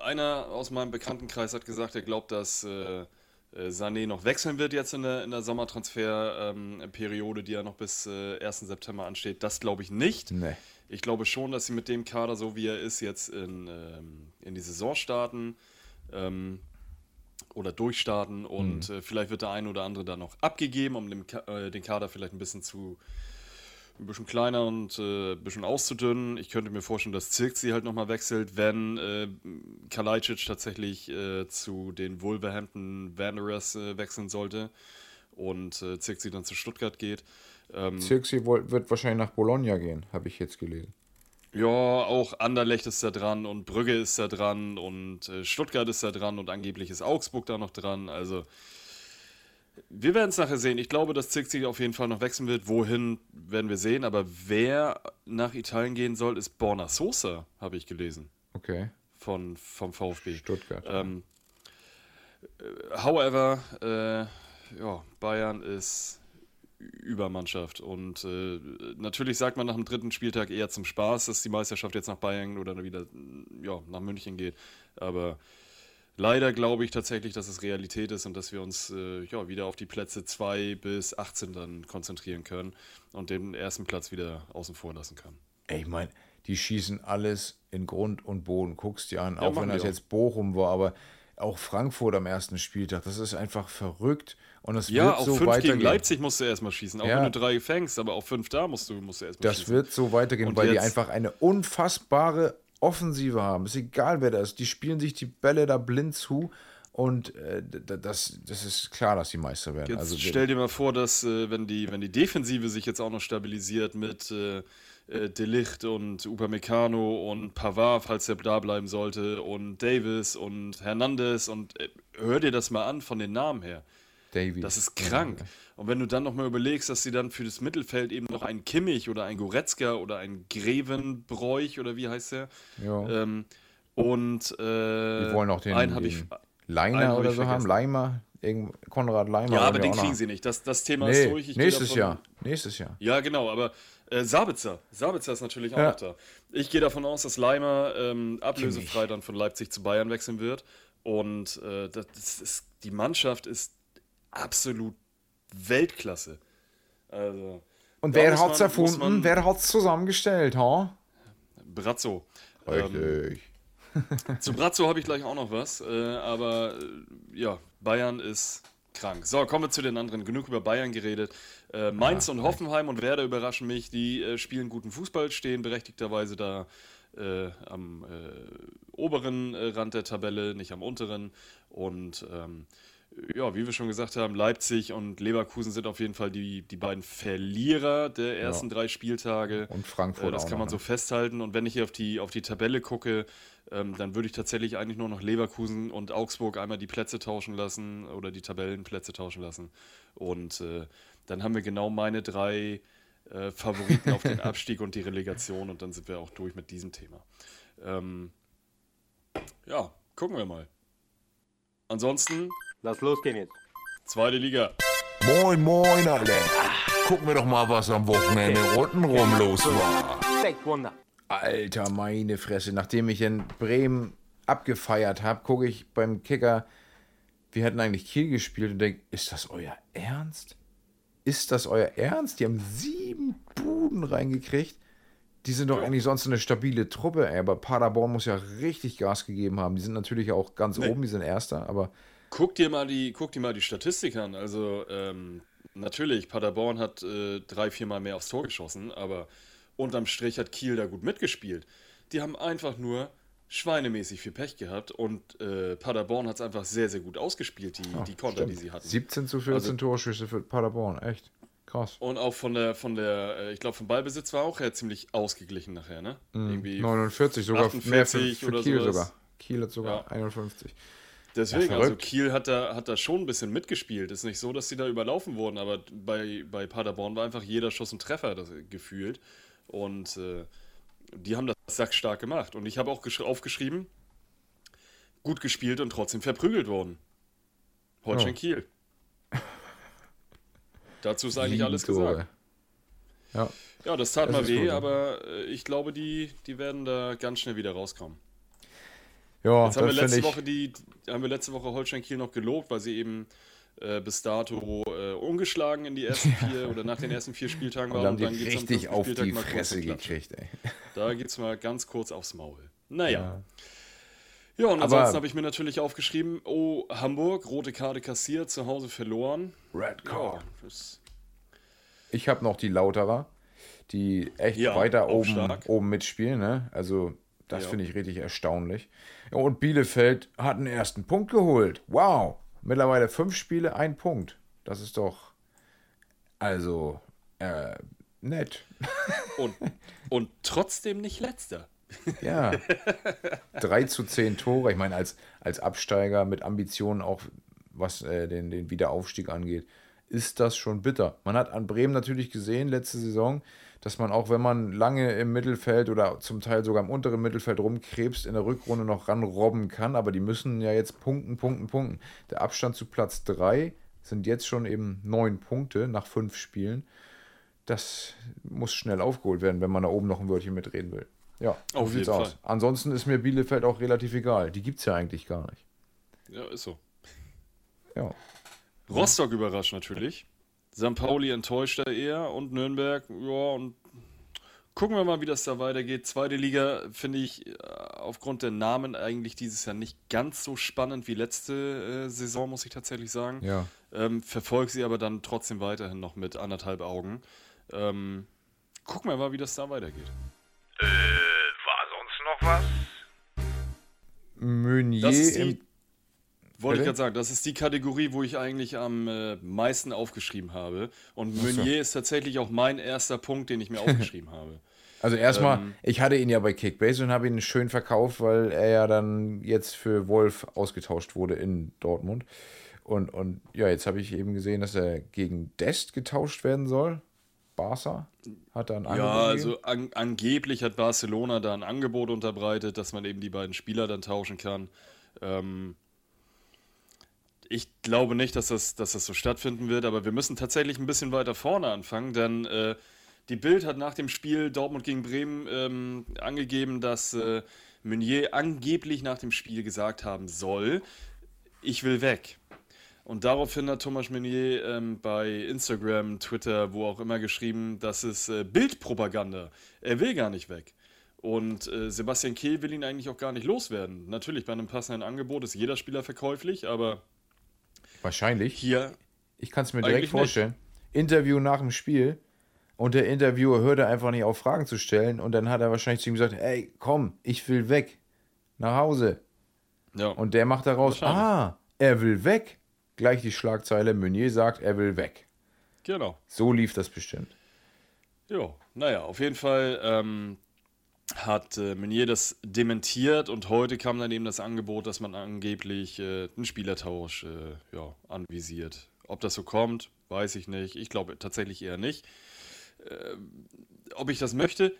S3: einer aus meinem Bekanntenkreis hat gesagt, er glaubt, dass äh, Sané noch wechseln wird jetzt in der, in der Sommertransferperiode, die ja noch bis äh, 1. September ansteht. Das glaube ich nicht.
S2: Nee.
S3: Ich glaube schon, dass sie mit dem Kader, so wie er ist, jetzt in, ähm, in die Saison starten ähm, oder durchstarten und äh, vielleicht wird der eine oder andere dann noch abgegeben, um Ka äh, den Kader vielleicht ein bisschen zu ein bisschen kleiner und äh, ein bisschen auszudünnen. Ich könnte mir vorstellen, dass Zirkzi halt nochmal wechselt, wenn äh, Kalajdzic tatsächlich äh, zu den Wolverhampton Wanderers äh, wechseln sollte und äh, Zirkzi dann zu Stuttgart geht. Ähm,
S2: Zirkzee wird wahrscheinlich nach Bologna gehen, habe ich jetzt gelesen.
S3: Ja, auch Anderlecht ist da dran und Brügge ist da dran und äh, Stuttgart ist da dran und angeblich ist Augsburg da noch dran. Also wir werden es nachher sehen. Ich glaube, dass Zirkzee auf jeden Fall noch wechseln wird. Wohin werden wir sehen. Aber wer nach Italien gehen soll, ist Borna Sosa, habe ich gelesen,
S2: Okay.
S3: von, vom VfB.
S2: Stuttgart.
S3: Ähm, äh, however, äh, ja, Bayern ist Übermannschaft und äh, natürlich sagt man nach dem dritten Spieltag eher zum Spaß, dass die Meisterschaft jetzt nach Bayern oder wieder ja, nach München geht. Aber leider glaube ich tatsächlich, dass es Realität ist und dass wir uns äh, ja, wieder auf die Plätze 2 bis 18 dann konzentrieren können und den ersten Platz wieder außen vor lassen können.
S2: Ey, ich meine, die schießen alles in Grund und Boden. Guckst dir an,
S3: Ja,
S2: auch wenn das
S3: auch.
S2: jetzt Bochum war, aber auch Frankfurt am ersten Spieltag, das ist einfach verrückt und es
S3: Ja,
S2: wird
S3: auch
S2: so
S3: fünf
S2: weitergehen.
S3: gegen Leipzig musst du erstmal schießen, auch
S2: Ja.
S3: wenn du drei fängst, aber auch fünf da musst du, musst du erstmal
S2: Das
S3: schießen.
S2: wird so weitergehen,
S3: Und
S2: weil die einfach eine unfassbare Offensive haben, ist egal wer das ist, die spielen sich die Bälle da blind zu und äh, das, das ist klar, dass die Meister werden.
S3: Jetzt
S2: also
S3: stell dir mal vor, dass äh, wenn, die, wenn die Defensive sich jetzt auch noch stabilisiert mit äh, äh, Delicht und Upamecano und Pavard, falls er da bleiben sollte, und Davis und Hernandez und äh, hör dir das mal an von den Namen her.
S2: Davy.
S3: Das ist krank. Und wenn du dann noch mal überlegst, dass sie dann für das Mittelfeld eben noch einen Kimmich oder einen Goretzka oder einen Grevenbräuch oder wie heißt der?
S2: Ja.
S3: Ähm, und äh,
S2: die wollen auch den,
S3: einen habe ich.
S2: Leiner
S3: hab
S2: oder
S3: ich
S2: so haben. Leimer, Konrad Leimer.
S3: Ja, aber den
S2: noch
S3: kriegen sie nicht. Das, das Thema ist
S2: Nee,
S3: durch. Ich
S2: nächstes
S3: davon-
S2: Jahr. Nächstes Jahr.
S3: Ja, genau, aber äh, Sabitzer. Sabitzer ist natürlich auch
S2: Ja.
S3: noch da. Ich gehe davon aus, dass Leimer ähm, ablösefrei dann von Leipzig zu Bayern wechseln wird. Und äh, das ist, die Mannschaft ist absolut Weltklasse. Also,
S2: Und wer
S3: man- muss
S2: erfunden? Wer hat's zusammengestellt, ha?
S3: Brazzo. Ähm,
S2: Richtig.
S3: zu Brazzo habe ich gleich auch noch was, äh, aber äh, ja, Bayern ist krank. So, kommen wir zu den anderen. Genug über Bayern geredet. Äh, Mainz und Hoffenheim und Werder überraschen mich. Die äh, spielen guten Fußball, stehen berechtigterweise da äh, am äh, oberen äh, Rand der Tabelle, nicht am unteren. Und ähm, ja, wie wir schon gesagt haben, Leipzig und Leverkusen sind auf jeden Fall die, die beiden Verlierer der ersten drei Spieltage.
S2: Und Frankfurt
S3: Äh, das kann
S2: noch,
S3: man so
S2: ne?
S3: festhalten. Und wenn ich hier auf die, auf die Tabelle gucke, ähm, dann würde ich tatsächlich eigentlich nur noch Leverkusen und Augsburg einmal die Plätze tauschen lassen oder die Tabellenplätze tauschen lassen. Und äh, dann haben wir genau meine drei äh, Favoriten auf den Abstieg und die Relegation und dann sind wir auch durch mit diesem Thema. Ähm, ja, gucken wir mal. Ansonsten,
S9: Lass losgehen jetzt.
S3: zweite Liga.
S8: Moin, moin, alle. Gucken wir doch mal, was am Wochenende untenrum los war.
S9: Wunder.
S2: Alter, meine Fresse. Nachdem ich in Bremen abgefeiert habe, gucke ich beim Kicker, wir hätten eigentlich Kiel gespielt und denke, ist das euer Ernst? Ist das euer Ernst? Die haben sieben Buden reingekriegt. Die sind doch eigentlich sonst eine stabile Truppe, ey. Aber Paderborn muss ja richtig Gas gegeben haben. Die sind natürlich auch ganz oben, die sind Erster, aber
S3: Guck dir mal die, guck dir mal die Statistik an. Also, ähm, natürlich, Paderborn hat äh, drei, viermal mehr aufs Tor geschossen, aber unterm Strich hat Kiel da gut mitgespielt. Die haben einfach nur schweinemäßig viel Pech gehabt und äh, Paderborn hat es einfach sehr, sehr gut ausgespielt, die, die Konter, die sie hatten.
S2: 17 zu 14
S3: Also-
S2: Torschüsse für Paderborn, echt krass.
S3: Und auch von der, von der, äh, ich glaube, vom Ballbesitz war auch her ziemlich ausgeglichen nachher, ne? Irgendwie
S2: 49, sogar mehr für,
S3: 48
S2: für Kiel
S3: sowas.
S2: sogar. Kiel hat sogar
S3: Ja.
S2: 51.
S3: Deswegen,
S2: Ja,
S3: also. Kiel hat da, hat da schon ein bisschen mitgespielt. Ist nicht so, dass sie da überlaufen wurden, aber bei, bei Paderborn war einfach jeder Schuss ein Treffer das, gefühlt. Und äh, die haben das sackstark gemacht. Und ich habe auch gesch- aufgeschrieben, gut gespielt und trotzdem verprügelt worden. Holstein
S2: Ja.
S3: Kiel. Dazu ist eigentlich alles gesagt.
S2: Ja.
S3: Ja, das tat
S2: Das
S3: mal weh, aber äh, ich glaube, die, die werden da ganz schnell wieder rauskommen.
S2: Ja,
S3: Jetzt haben wir, letzte
S2: ich.
S3: Woche die, haben wir letzte Woche Holstein Kiel noch gelobt, weil sie eben äh, bis dato äh, ungeschlagen in die ersten vier oder nach den ersten vier Spieltagen
S2: Und
S3: waren.
S2: dann haben die
S3: geht's am
S2: richtig auf
S3: Spieltag
S2: die Fresse gekriegt, ey.
S3: Da geht's mal ganz kurz aufs Maul. Naja.
S2: Ja.
S3: Ja, und ansonsten habe ich mir natürlich aufgeschrieben, oh, Hamburg, rote Karte kassiert, zu Hause verloren.
S2: Red
S3: Ja,
S2: Card.
S3: das,
S2: Ich habe noch die Lauterer, die echt
S3: Ja,
S2: weiter oben,
S3: stark.
S2: oben mitspielen. Ne? Also, das
S3: Ja.
S2: finde ich richtig erstaunlich. Ja, und Bielefeld hat einen ersten Punkt geholt. Wow. Mittlerweile fünf Spiele, ein Punkt. Das ist doch. Also, äh, nett.
S3: und, und trotzdem nicht letzter.
S2: Ja. 3 zu 10 Tore. Ich meine, als, als Absteiger mit Ambitionen auch, was äh, den, den Wiederaufstieg angeht, ist das schon bitter. Man hat an Bremen natürlich gesehen, letzte Saison, dass man auch, wenn man lange im Mittelfeld oder zum Teil sogar im unteren Mittelfeld rumkrebst, in der Rückrunde noch ranrobben kann. Aber die müssen ja jetzt punkten, punkten, punkten. Der Abstand zu Platz 3 sind jetzt schon eben neun Punkte nach fünf Spielen. Das muss schnell aufgeholt werden, wenn man da oben noch ein Wörtchen mitreden will. Ja,
S3: Auf jeden
S2: aus.
S3: Fall.
S2: Ansonsten ist mir Bielefeld auch relativ egal. Die gibt es ja eigentlich gar nicht.
S3: Ja, ist so.
S2: Ja.
S3: Rostock überrascht natürlich. St. Pauli enttäuscht da eher und Nürnberg, ja, und gucken wir mal, wie das da weitergeht. Zweite Liga finde ich äh, aufgrund der Namen eigentlich dieses Jahr nicht ganz so spannend wie letzte äh, Saison, muss ich tatsächlich sagen.
S2: Ja.
S3: Ähm, Verfolge sie aber dann trotzdem weiterhin noch mit anderthalb Augen. Ähm, gucken wir mal, wie das da weitergeht.
S6: Äh, war sonst noch noch was?
S2: Meunier
S3: Das ist die,
S2: im.
S3: Wollte ich gerade sagen, das ist die Kategorie, wo ich eigentlich am äh, meisten aufgeschrieben habe. Und
S2: so.
S3: Meunier ist tatsächlich auch mein erster Punkt, den ich mir aufgeschrieben habe.
S2: Also erstmal,
S3: Ähm,
S2: ich hatte ihn ja bei Kickbase und habe ihn schön verkauft, weil er ja dann jetzt für Wolf ausgetauscht wurde in Dortmund. Und, und ja, jetzt habe ich eben gesehen, dass er gegen Dest getauscht werden soll. Barca hat da ein
S3: Ja,
S2: Angebot gegeben.
S3: also an, angeblich hat Barcelona da ein Angebot unterbreitet, dass man eben die beiden Spieler dann tauschen kann. Ähm, ich glaube nicht, dass das, dass das so stattfinden wird, aber wir müssen tatsächlich ein bisschen weiter vorne anfangen, denn äh, die Bild hat nach dem Spiel Dortmund gegen Bremen ähm, angegeben, dass äh, Meunier angeblich nach dem Spiel gesagt haben soll, ich will weg. Und daraufhin hat Thomas Meunier ähm, bei Instagram, Twitter, wo auch immer geschrieben, das ist äh, Bildpropaganda. Er will gar nicht weg. Und äh, Sebastian Kehl will ihn eigentlich auch gar nicht loswerden. Natürlich, bei einem passenden Angebot ist jeder Spieler verkäuflich, aber
S2: Wahrscheinlich.
S3: hier,
S2: Ich kann es mir direkt
S3: nicht.
S2: vorstellen. Interview nach dem Spiel und der Interviewer hörte einfach nicht auf, Fragen zu stellen und dann hat er wahrscheinlich zu ihm gesagt, ey, komm, ich will weg. Nach Hause.
S3: ja.
S2: Und der macht daraus, ah, er will weg. Gleich die Schlagzeile, Meunier sagt, er will weg.
S3: genau.
S2: So lief das bestimmt.
S3: Ja, naja, auf jeden Fall ähm, hat äh, Meunier das dementiert und heute kam dann eben das Angebot, dass man angeblich äh, einen Spielertausch äh, ja, anvisiert. Ob das so kommt, weiß ich nicht. Ich glaube tatsächlich eher nicht. Ähm, ob ich das möchte?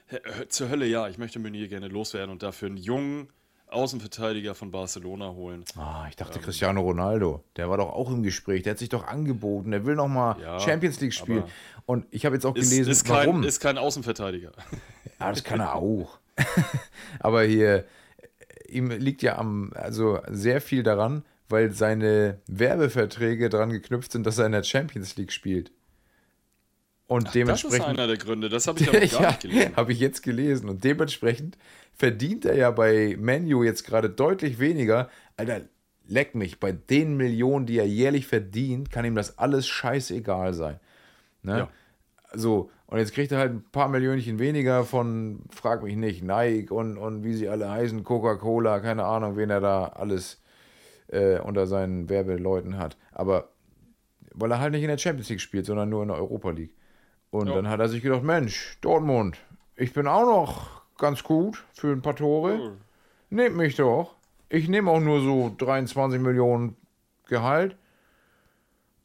S3: Zur Hölle ja, ich möchte Meunier gerne loswerden und dafür einen jungen Außenverteidiger von Barcelona holen.
S2: Ah, ich dachte
S3: Ähm.
S2: Cristiano Ronaldo. Der war doch auch im Gespräch. Der hat sich doch angeboten. Der will noch mal
S3: Ja,
S2: Champions League spielen. Und ich habe jetzt auch
S3: Ist,
S2: gelesen,
S3: ist, kein,
S2: warum.
S3: ist kein Außenverteidiger.
S2: Ja, das kann er auch. Aber hier, ihm liegt ja am, also sehr viel daran, weil seine Werbeverträge daran geknüpft sind, dass er in der Champions League spielt. Und
S3: Das ist
S2: dementsprechend.
S3: einer der Gründe, das habe ich aber gar
S2: ja,
S3: nicht gelesen.
S2: habe ich jetzt gelesen. Und dementsprechend verdient er ja bei Menu jetzt gerade deutlich weniger. Alter, leck mich, bei den Millionen, die er jährlich verdient, kann ihm das alles scheißegal sein. Ne?
S3: Ja.
S2: So, und jetzt kriegt er halt ein paar Millionchen weniger von, frag mich nicht, Nike und, und wie sie alle heißen, Coca-Cola, keine Ahnung, wen er da alles äh, unter seinen Werbeleuten hat. Aber weil er halt nicht in der Champions League spielt, sondern nur in der Europa League. Und
S3: Ja.
S2: dann hat er sich gedacht, Mensch, Dortmund, ich bin auch noch ganz gut für ein paar Tore. Nehmt mich doch. Ich nehme auch nur so 23 Millionen Gehalt.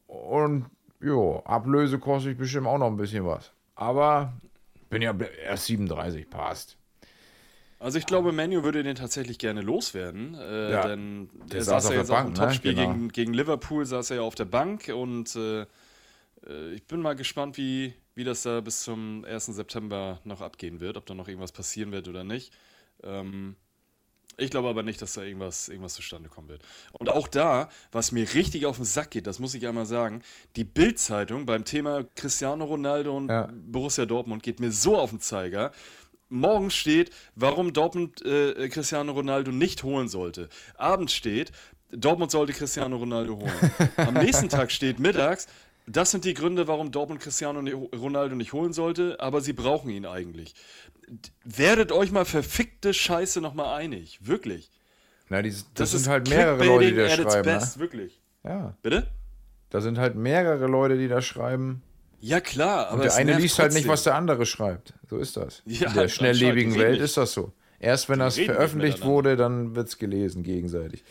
S2: Und jo, Ablöse kostet ich bestimmt auch noch ein bisschen was. Aber bin ja erst 37, passt.
S3: Also ich glaube, Manu würde den tatsächlich gerne loswerden, äh,
S2: Ja,
S3: denn
S2: der
S3: er
S2: saß
S3: saß ja jetzt auch im
S2: Bank, ne?
S3: Topspiel
S2: Genau.
S3: gegen, gegen Liverpool, saß er ja auf der Bank und äh, äh, ich bin mal gespannt, wie, wie das da bis zum 1. September noch abgehen wird, ob da noch irgendwas passieren wird oder nicht. Ähm, ich glaube aber nicht, dass da irgendwas, irgendwas zustande kommen wird. Und auch da, was mir richtig auf den Sack geht, das muss ich einmal sagen, die Bild-Zeitung beim Thema Cristiano Ronaldo und
S2: Ja.
S3: Borussia Dortmund geht mir so auf den Zeiger. Morgens steht, warum Dortmund äh, Cristiano Ronaldo nicht holen sollte. Abends steht, Dortmund sollte Cristiano Ronaldo holen. Am nächsten Tag steht mittags, das sind die Gründe, warum Dortmund Cristiano Ronaldo nicht holen sollte, aber sie brauchen ihn eigentlich. Werdet euch mal verfickte Scheiße nochmal einig. Wirklich.
S2: Na, die, das, sind halt mehrere Leute, die da schreiben.
S3: best,
S2: Ne?
S3: wirklich.
S2: Ja,
S3: Bitte?
S2: da sind halt mehrere Leute, die da schreiben.
S3: Ja, klar, aber
S2: Und der eine liest halt nicht, was der andere schreibt. So ist das.
S3: Ja,
S2: In der schnelllebigen Welt ist das so. Erst wenn
S3: Die
S2: das veröffentlicht wurde, dann wird es gelesen gegenseitig.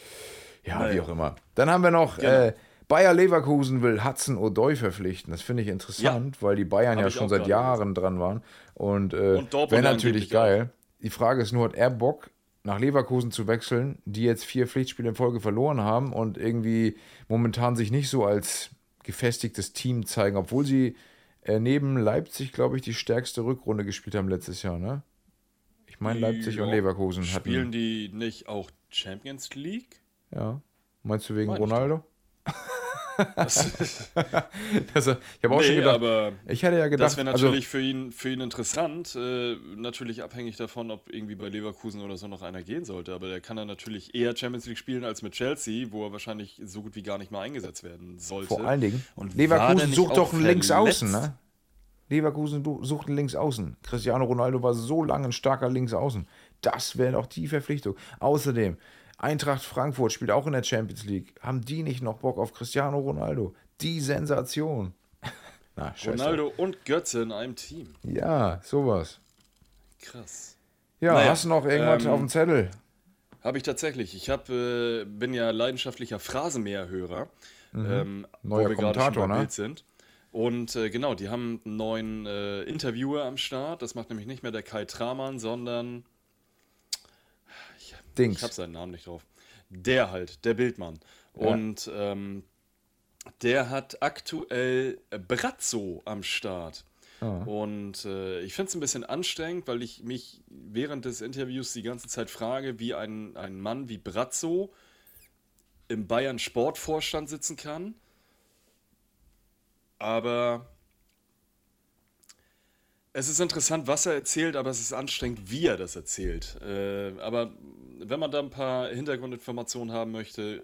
S2: Ja, wie
S3: Naja.
S2: auch immer. Dann haben wir noch
S3: Genau.
S2: äh, Bayer Leverkusen will Hudson Odoi verpflichten. Das finde ich interessant, weil die Bayern
S3: Hab
S2: ja schon
S3: auch
S2: seit Jahren dran waren. Und, äh,
S3: Und
S2: wäre natürlich geil. Die Frage ist nur, hat er Bock, nach Leverkusen zu wechseln, die jetzt vier Pflichtspiele in Folge verloren haben und irgendwie momentan sich nicht so als gefestigtes Team zeigen, obwohl sie äh, neben Leipzig, glaube ich, die stärkste Rückrunde gespielt haben letztes Jahr, ne? Ich meine, Leipzig und
S3: Ja.
S2: Leverkusen
S3: Spielen
S2: hatten.
S3: die nicht auch Champions League?
S2: Ja. Meinst du wegen Ronaldo? Also, ich habe auch schon
S3: nee,
S2: gedacht,
S3: aber
S2: ich hätte ja gedacht,
S3: das wäre
S2: also,
S3: natürlich für, ihn, für ihn interessant. Äh, natürlich abhängig davon, ob irgendwie bei Leverkusen oder so noch einer gehen sollte. Aber der kann dann natürlich eher Champions League spielen als mit Chelsea, wo er wahrscheinlich so gut wie gar nicht mal eingesetzt werden sollte.
S2: vor allen Dingen,
S3: Und
S2: Leverkusen sucht doch einen Linksaußen, ne? Leverkusen sucht einen Linksaußen. Cristiano Ronaldo war so lange ein starker Linksaußen. Das wäre doch die Verpflichtung. Außerdem, Eintracht Frankfurt spielt auch in der Champions League. Haben die nicht noch Bock auf Cristiano Ronaldo? Die Sensation. Na, scheiße.
S3: Ronaldo und Götze in einem Team.
S2: Ja, sowas.
S3: Krass.
S2: Ja,
S3: Naja,
S2: hast du noch irgendwas
S3: ähm,
S2: auf dem Zettel?
S3: Habe ich tatsächlich. Ich hab, äh, bin ja leidenschaftlicher Phrasenmäher-Hörer. Ähm,
S2: Mhm. Neuer
S3: wo wir
S2: Kommentator, ne?
S3: Bild sind. Und äh, genau, die haben einen neuen äh, Interviewer am Start. Das macht nämlich nicht mehr der Kai Tramann, sondern ich
S2: Dings.
S3: habe seinen Namen nicht drauf. Der halt, der Bildmann. Und ähm, der hat aktuell Brazzo am Start. Und äh, ich finde es ein bisschen anstrengend, weil ich mich während des Interviews die ganze Zeit frage, wie ein, ein Mann wie Brazzo im Bayern Sportvorstand sitzen kann. Aber es ist interessant, was er erzählt, aber es ist anstrengend, wie er das erzählt. Äh, aber wenn man da ein paar Hintergrundinformationen haben möchte,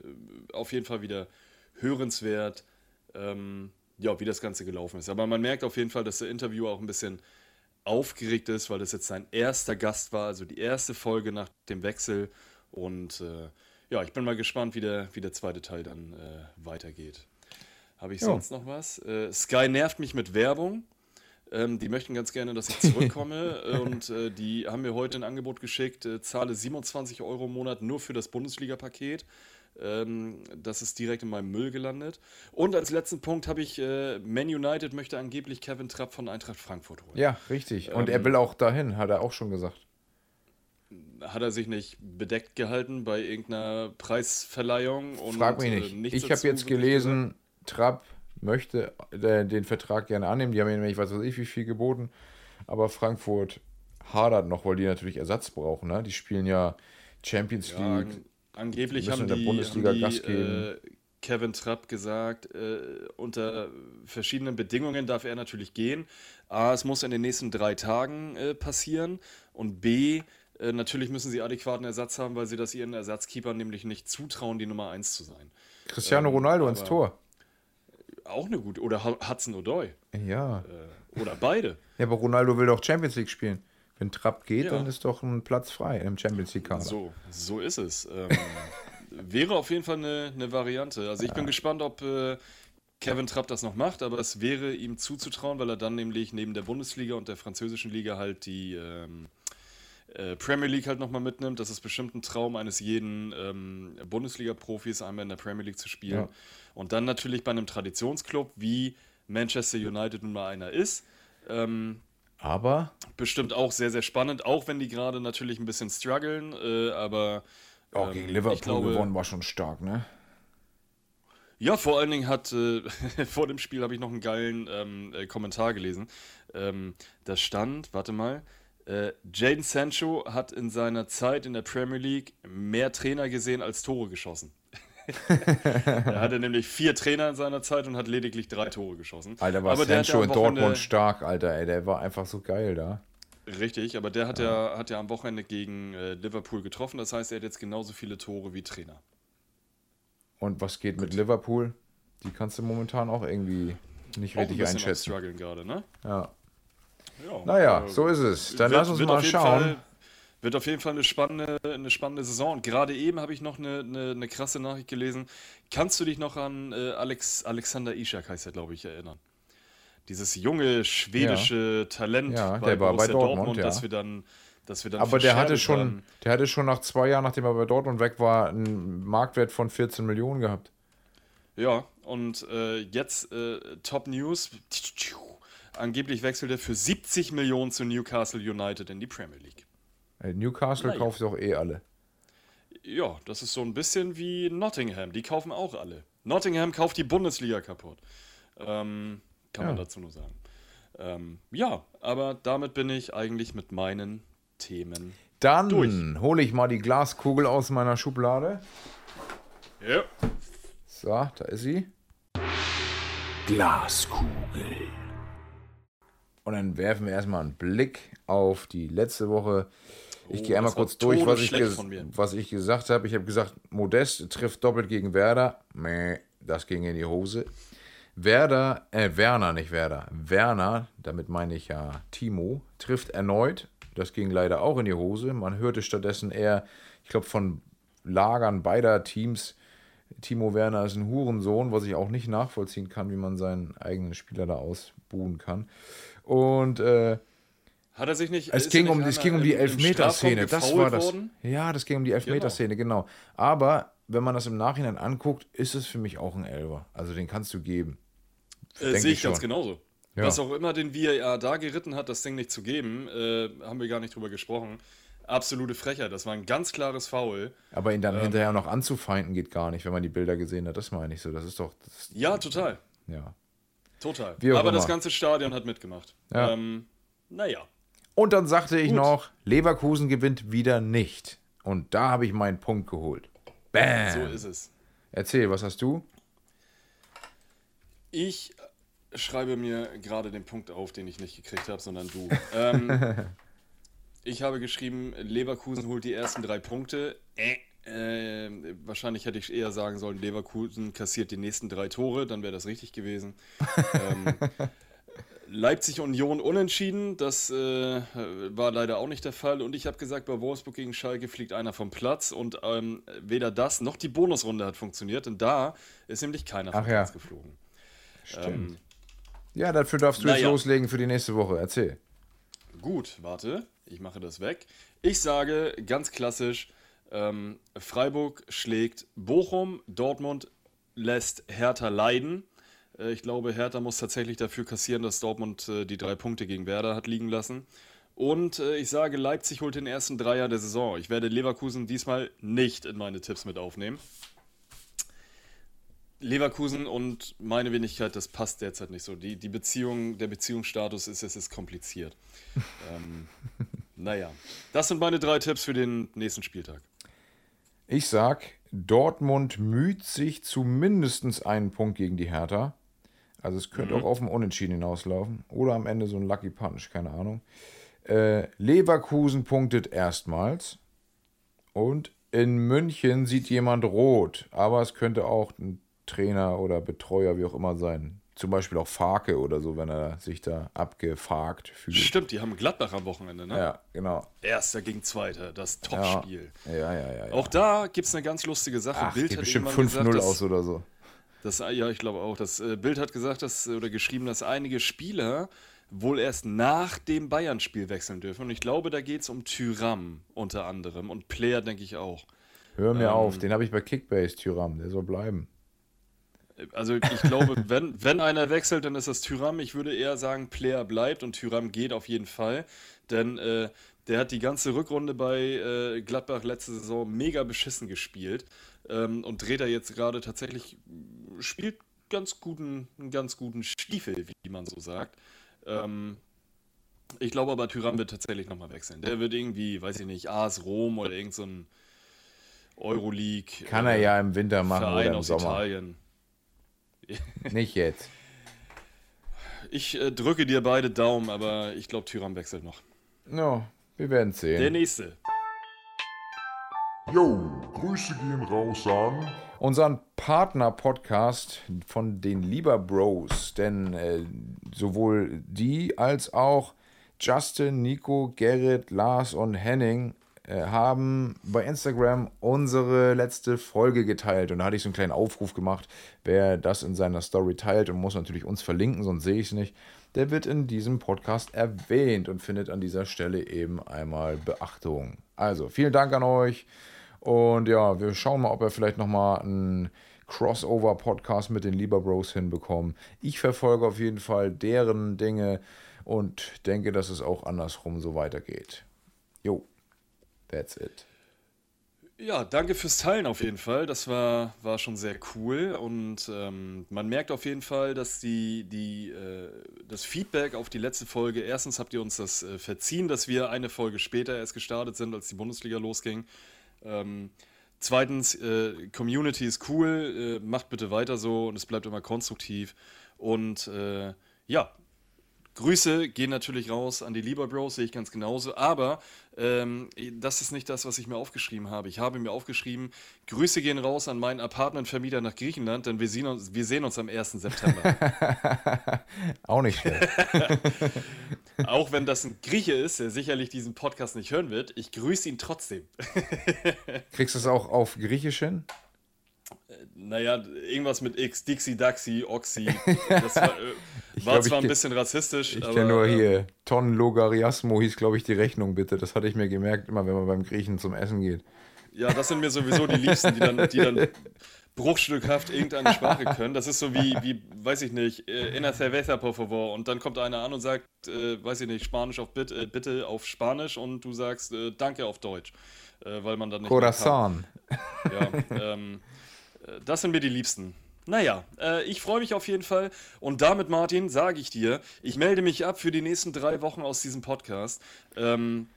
S3: auf jeden Fall wieder hörenswert, ähm, ja, wie das Ganze gelaufen ist. Aber man merkt auf jeden Fall, dass der Interviewer auch ein bisschen aufgeregt ist, weil das jetzt sein erster Gast war, also die erste Folge nach dem Wechsel. Und äh, ja, ich bin mal gespannt, wie der, wie der zweite Teil dann äh, weitergeht. Habe ich
S2: Ja.
S3: sonst noch was? Äh, Sky nervt mich mit Werbung. Ähm, die möchten ganz gerne, dass ich zurückkomme. und äh, die haben mir heute ein Angebot geschickt, äh, zahle 27 Euro im Monat nur für das Bundesliga-Paket. Ähm, das ist direkt in meinem Müll gelandet. Und als letzten Punkt habe ich, äh, Man United möchte angeblich Kevin Trapp von Eintracht Frankfurt holen.
S2: Ja, richtig. Und
S3: Ähm,
S2: er will auch dahin, hat er auch schon gesagt.
S3: Hat er sich nicht bedeckt gehalten bei irgendeiner Preisverleihung?
S2: Frag mich
S3: äh,
S2: nicht. ich habe jetzt gelesen, Trapp möchte äh, den Vertrag gerne annehmen. Die haben ihm, ich weiß was ich, wie viel geboten. Aber Frankfurt hadert noch, weil die natürlich Ersatz brauchen. Ne? Die spielen ja Champions
S3: Ja,
S2: League.
S3: an, angeblich haben die,
S2: Bundesliga
S3: haben die
S2: Gas geben.
S3: äh, Kevin Trapp gesagt, äh, unter verschiedenen Bedingungen darf er natürlich gehen. A, es muss in den nächsten drei Tagen äh, passieren und B, äh, natürlich müssen sie adäquaten Ersatz haben, weil sie das ihren Ersatzkeepern nämlich nicht zutrauen, die Nummer 1 zu sein.
S2: Cristiano
S3: ähm,
S2: Ronaldo ins
S3: aber-
S2: Tor.
S3: Auch eine gute. Oder Hu- Hudson O'Doy.
S2: Ja.
S3: Äh, oder beide.
S2: ja, aber Ronaldo will doch Champions League spielen. Wenn Trapp geht,
S3: Ja.
S2: dann ist doch ein Platz frei im Champions League-Kader.
S3: So, so ist es. Ähm, wäre auf jeden Fall eine, eine Variante. Also ich bin gespannt, ob äh, Kevin Trapp das noch macht, aber es wäre ihm zuzutrauen, weil er dann nämlich neben der Bundesliga und der französischen Liga halt die ähm, äh, Premier League halt nochmal mitnimmt. Das ist bestimmt ein Traum eines jeden ähm, Bundesliga-Profis, einmal in der Premier League zu spielen.
S2: Ja.
S3: Und dann natürlich bei einem Traditionsclub, wie Manchester United nun mal einer ist. Ähm,
S2: Aber
S3: bestimmt auch sehr, sehr spannend, auch wenn die gerade natürlich ein bisschen strugglen, äh, aber
S2: auch
S3: ähm,
S2: gegen Liverpool
S3: glaube,
S2: gewonnen war schon stark, ne?
S3: Ja, vor allen Dingen hat, äh, vor dem Spiel habe ich noch einen geilen ähm, äh, Kommentar gelesen. Ähm, da stand, warte mal, äh, Jaden Sancho hat in seiner Zeit in der Premier League mehr Trainer gesehen als Tore geschossen. er hatte nämlich vier Trainer in seiner Zeit und hat lediglich drei Tore geschossen.
S2: Alter, war
S3: ja
S2: Sancho
S3: am
S2: in Dortmund stark, Alter, ey. Der war einfach so geil da.
S3: Richtig, aber der hat ja, hat ja am Wochenende gegen äh, Liverpool getroffen. Das heißt, er hat jetzt genauso viele Tore wie Trainer.
S2: Und was geht mit Liverpool? Die kannst du momentan auch irgendwie nicht
S3: Auch ein
S2: richtig
S3: am
S2: einschätzen.
S3: struggeln gerade, ne?
S2: Ja.
S3: Ja,
S2: Naja,
S3: äh,
S2: so ist es. Dann
S3: wird-
S2: lass uns mal schauen.
S3: Fall, wird auf jeden Fall eine spannende, eine spannende Saison. Und gerade eben habe ich noch eine, eine, eine krasse Nachricht gelesen. Kannst du dich noch an äh, Alex, Alexander Ishak, heißt er, glaube ich, erinnern? Dieses junge schwedische Talent
S2: Ja, der war bei
S3: Borussia
S2: Dortmund, ja.
S3: dass wir dann, dass wir dann
S2: Aber der hatte schon, der hatte schon nach zwei Jahren, nachdem er bei Dortmund weg war, einen Marktwert von 14 Millionen gehabt.
S3: Ja, und äh, jetzt äh, Top News. Angeblich wechselt er für 70 Millionen zu Newcastle United in die Premier League.
S2: Newcastle
S3: Naja.
S2: kauft doch eh alle.
S3: Ja, das ist so ein bisschen wie Nottingham. Die kaufen auch alle. Nottingham kauft die Bundesliga kaputt. Ähm, kann man
S2: Ja.
S3: dazu nur sagen. Ähm, ja, aber damit bin ich eigentlich mit meinen Themen.
S2: Dann
S3: Durch.
S2: hole ich mal die Glaskugel aus meiner Schublade.
S3: Ja.
S2: So, da ist sie.
S8: Glaskugel.
S2: Und dann werfen wir erstmal einen Blick auf die letzte Woche. Ich
S3: Oh,
S2: gehe einmal kurz durch, was ich, was ich gesagt habe. Ich habe gesagt, Modest trifft doppelt gegen Werder. Meh, das ging in die Hose. Werder, äh, Werner, nicht Werder. Werner, damit meine ich ja Timo, trifft erneut. Das ging leider auch in die Hose. Man hörte stattdessen eher, ich glaube, von Lagern beider Teams, Timo Werner ist ein Hurensohn, was ich auch nicht nachvollziehen kann, wie man seinen eigenen Spieler da ausbuhen kann. Und äh,
S3: Hat er sich nicht.
S2: es
S3: ist
S2: ging, um, es ging um die Elfmeterszene. Das war das.
S3: Worden?
S2: Ja, das ging um die Elfmeterszene, genau. Aber wenn man das im Nachhinein anguckt, ist es für mich auch ein Elfer. Also den kannst du geben.
S3: Äh, sehe
S2: ich
S3: ich ganz genauso.
S2: Ja.
S3: Was auch immer den VAR da geritten hat, das Ding nicht zu geben, äh, haben wir gar nicht drüber gesprochen. Absolute Frechheit. Das war ein ganz klares Foul.
S2: Aber ihn dann
S3: Ähm.
S2: hinterher noch anzufeinden geht gar nicht, wenn man die Bilder gesehen hat. Das meine ich so. Das ist doch. Das,
S3: Ja, total.
S2: ja.
S3: Total. Aber das
S2: immer.
S3: ganze Stadion hat mitgemacht.
S2: Ja.
S3: Ähm, naja.
S2: Und dann sagte ich
S3: Gut.
S2: noch, Leverkusen gewinnt wieder nicht. Und da habe ich meinen Punkt geholt. Bam.
S3: So ist es.
S2: Erzähl, was hast du?
S3: Ich schreibe mir gerade den Punkt auf, den ich nicht gekriegt habe, sondern du. Ähm, ich habe geschrieben, Leverkusen holt die ersten drei Punkte. Äh, äh, wahrscheinlich hätte ich eher sagen sollen, Leverkusen kassiert die nächsten drei Tore, dann wäre das richtig gewesen. ähm, Leipzig Union unentschieden, das äh, war leider auch nicht der Fall. Und ich habe gesagt, bei Wolfsburg gegen Schalke fliegt einer vom Platz. Und ähm, weder das noch die Bonusrunde hat funktioniert. Und da ist nämlich keiner vom
S2: Ach ja.
S3: Platz geflogen.
S2: Stimmt.
S3: Ähm,
S2: Ja, dafür darfst du jetzt
S3: naja.
S2: loslegen für die nächste Woche. Erzähl.
S3: Gut, warte, ich mache das weg. Ich sage ganz klassisch, ähm, Freiburg schlägt Bochum, Dortmund lässt Hertha leiden. Äh, ich glaube, Hertha muss tatsächlich dafür kassieren, dass Dortmund äh, die drei Punkte gegen Werder hat liegen lassen. Und äh, ich sage, Leipzig holt den ersten Dreier der Saison. Ich werde Leverkusen diesmal nicht in meine Tipps mit aufnehmen. Leverkusen und meine Wenigkeit, das passt derzeit nicht so. Die, die Beziehung, der Beziehungsstatus ist, es ist kompliziert. ähm, naja, das sind meine drei Tipps für den nächsten Spieltag.
S2: Ich sag, Dortmund müht sich zu mindestens einen Punkt gegen die Hertha. Also es könnte
S3: Mhm.
S2: auch auf dem Unentschieden hinauslaufen. Oder am Ende so ein Lucky Punch, keine Ahnung. Äh, Leverkusen punktet erstmals. Und in München sieht jemand rot. Aber es könnte auch ein Trainer oder Betreuer, wie auch immer sein. Zum Beispiel auch Farke oder so, wenn er sich da abgefarkt fühlt.
S3: Stimmt, die haben Gladbach am Wochenende, ne?
S2: Ja, genau.
S3: Erster gegen Zweiter, das Topspiel.
S2: ja, ja. ja, ja.
S3: Auch da gibt es eine ganz lustige Sache.
S2: Ach,
S3: Bild hat
S2: bestimmt
S3: irgendwann
S2: 5-0
S3: gesagt, dass-
S2: aus oder so.
S3: Das, ja, ich glaube auch. Das äh, Bild hat gesagt, dass, oder geschrieben, dass einige Spieler wohl erst nach dem Bayern-Spiel wechseln dürfen. Und ich glaube, da geht es um Tyram unter anderem und Player, denke ich auch.
S2: Hör mir
S3: Ähm,
S2: auf, den habe ich bei Kickbase, Tyram, der soll bleiben.
S3: Also ich glaube, wenn, wenn einer wechselt, dann ist das Tyram. Ich würde eher sagen, Player bleibt und Tyram geht auf jeden Fall. Denn äh, der hat die ganze Rückrunde bei äh, Gladbach letzte Saison mega beschissen gespielt. Ähm, und dreht er jetzt gerade tatsächlich, spielt ganz guten, einen ganz guten Stiefel, wie man so sagt. Ähm, ich glaube aber, Tyram wird tatsächlich nochmal wechseln. Der wird irgendwie, weiß ich nicht, AS Rom oder irgend so ein Euroleague.
S2: Kann er
S3: äh,
S2: ja im Winter machen
S3: Verein
S2: oder im
S3: aus
S2: Sommer.
S3: Italien.
S2: Nicht jetzt.
S3: Ich äh, drücke dir beide Daumen, aber ich glaube, Tyram wechselt noch.
S2: No, wir werden
S3: Der
S2: sehen.
S3: nächste.
S8: Yo, Grüße gehen raus an.
S2: Unseren Partner-Podcast von den Lieber Bros, denn äh, sowohl die als auch Justin, Nico, Gerrit, Lars und Henning äh, haben bei Instagram unsere letzte Folge geteilt. Und da hatte ich so einen kleinen Aufruf gemacht, wer das in seiner Story teilt und muss natürlich uns verlinken, sonst sehe ich es nicht. Der wird in diesem Podcast erwähnt und findet an dieser Stelle eben einmal Beachtung. Also, vielen Dank an euch. Und ja, wir schauen mal, ob wir vielleicht nochmal einen Crossover-Podcast mit den Lieber Bros hinbekommen. Ich verfolge auf jeden Fall deren Dinge und denke, dass es auch andersrum so weitergeht. Jo, that's it.
S3: Ja, danke fürs Teilen auf jeden Fall. Das war, war schon sehr cool und ähm, man merkt auf jeden Fall, dass die, die, äh, das Feedback auf die letzte Folge, erstens habt ihr uns das äh, verziehen, dass wir eine Folge später erst gestartet sind, als die Bundesliga losging. Ähm, zweitens, äh, Community ist cool, äh, macht bitte weiter so und es bleibt immer konstruktiv. Und äh, ja, Grüße gehen natürlich raus an die Lieber Bros, sehe ich ganz genauso. Aber ähm, das ist nicht das, was ich mir aufgeschrieben habe. Ich habe mir aufgeschrieben, Grüße gehen raus an meinen Apartmentvermieter nach Griechenland, denn wir sehen uns, wir sehen uns am 1. September.
S2: Auch nicht schlecht.
S3: auch wenn das ein Grieche ist, der sicherlich diesen Podcast nicht hören wird, ich grüße ihn trotzdem.
S2: Kriegst du es auch auf Griechisch hin?
S3: Naja, irgendwas mit X, Dixie, Daxi, Oxy. Das war, äh, war
S2: glaub,
S3: zwar ein bisschen rassistisch,
S2: Ich
S3: aber.
S2: kenne nur
S3: ähm,
S2: hier Ton Logariasmo hieß, glaube ich, die Rechnung bitte. Das hatte ich mir gemerkt, immer wenn man beim Griechen zum Essen geht.
S3: Ja, das sind mir sowieso die Liebsten, die dann, die dann bruchstückhaft irgendeine Sprache können. Das ist so wie, wie weiß ich nicht, äh, in der cerveza, por favor. Und dann kommt einer an und sagt, äh, weiß ich nicht, Spanisch auf bitte, äh, bitte auf Spanisch und du sagst äh, Danke auf Deutsch. Äh, weil man dann nicht
S2: Corazon.
S3: Ja, ähm, äh, das sind mir die Liebsten. Naja, äh, ich freue mich auf jeden Fall. Und damit, Martin, sage ich dir, ich melde mich ab für die nächsten drei Wochen aus diesem Podcast. Ähm,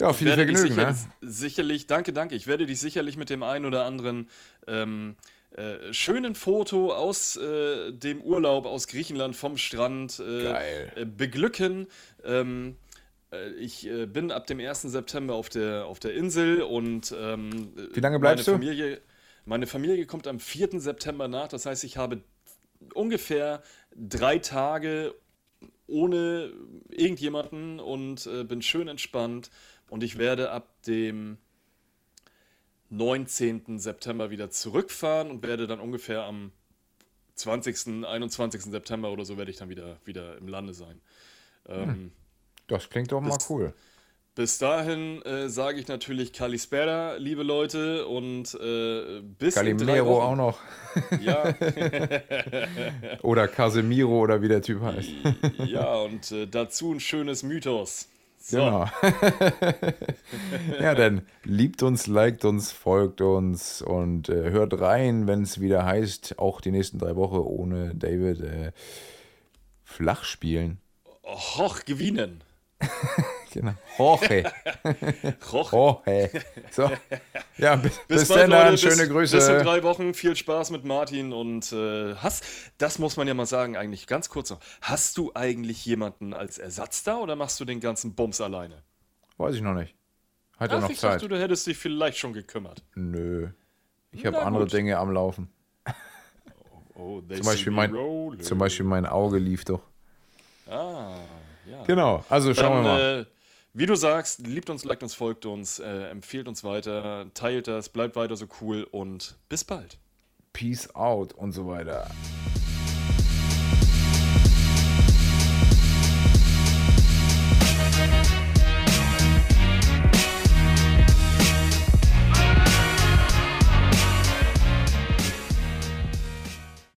S2: Ja, viel Vergnügen,
S3: sicher,
S2: ne?
S3: Sicherlich, danke, danke. Ich werde dich sicherlich mit dem einen oder anderen ähm, äh, schönen Foto aus äh, dem Urlaub aus Griechenland vom Strand äh, äh, beglücken. Ähm, äh, ich bin ab dem 1. September auf der, auf der Insel und ähm,
S2: Wie lange bleibst
S3: meine
S2: du?
S3: Meine Familie kommt am 4. September nach. Das heißt, ich habe ungefähr drei Tage ohne irgendjemanden und äh, bin schön entspannt. Und ich werde ab dem 19. September wieder zurückfahren und werde dann ungefähr am 20., 21. September oder so werde ich dann wieder, wieder im Lande sein. Ähm,
S2: Das klingt doch mal cool.
S3: Bis dahin äh, sage ich natürlich Kalispera, liebe Leute, und äh, bis in drei
S2: Calimero
S3: Wochen.
S2: auch noch.
S3: Ja,
S2: Oder Casemiro oder wie der Typ heißt.
S3: ja, und äh, dazu ein schönes Mythos. So,
S2: Genau. ja, dann liebt uns, liked uns, folgt uns und äh, hört rein, wenn es wieder heißt, auch die nächsten drei Wochen ohne David äh, flach spielen.
S3: hoch gewinnen.
S2: Genau. Jorge.
S3: Hoch.
S2: Jorge. So. Ja, bis, bis,
S3: bald,
S2: dann.
S3: Leute.
S2: Schöne
S3: bis, Bis in
S2: Grüße.
S3: drei Wochen. Viel Spaß mit Martin und äh, hast, das muss man ja mal sagen, eigentlich ganz kurz noch. Hast du eigentlich jemanden als Ersatz da oder machst du den ganzen Bums alleine?
S2: Weiß ich noch nicht. Hat er
S3: Ach,
S2: noch
S3: ich
S2: Zeit?
S3: dachte, du hättest dich vielleicht schon gekümmert.
S2: Nö. Ich habe andere
S3: gut.
S2: Dinge am Laufen.
S3: Oh, they
S2: Zum Beispiel, mein,
S3: rolling.
S2: zum Beispiel mein Auge lief doch.
S3: Ah, ja.
S2: Genau. Also schauen
S3: Dann,
S2: wir mal.
S3: äh, wie du sagst, liebt uns, liked uns, folgt uns, äh, empfiehlt uns weiter, teilt das, bleibt weiter so cool und bis bald.
S2: Peace out und so weiter.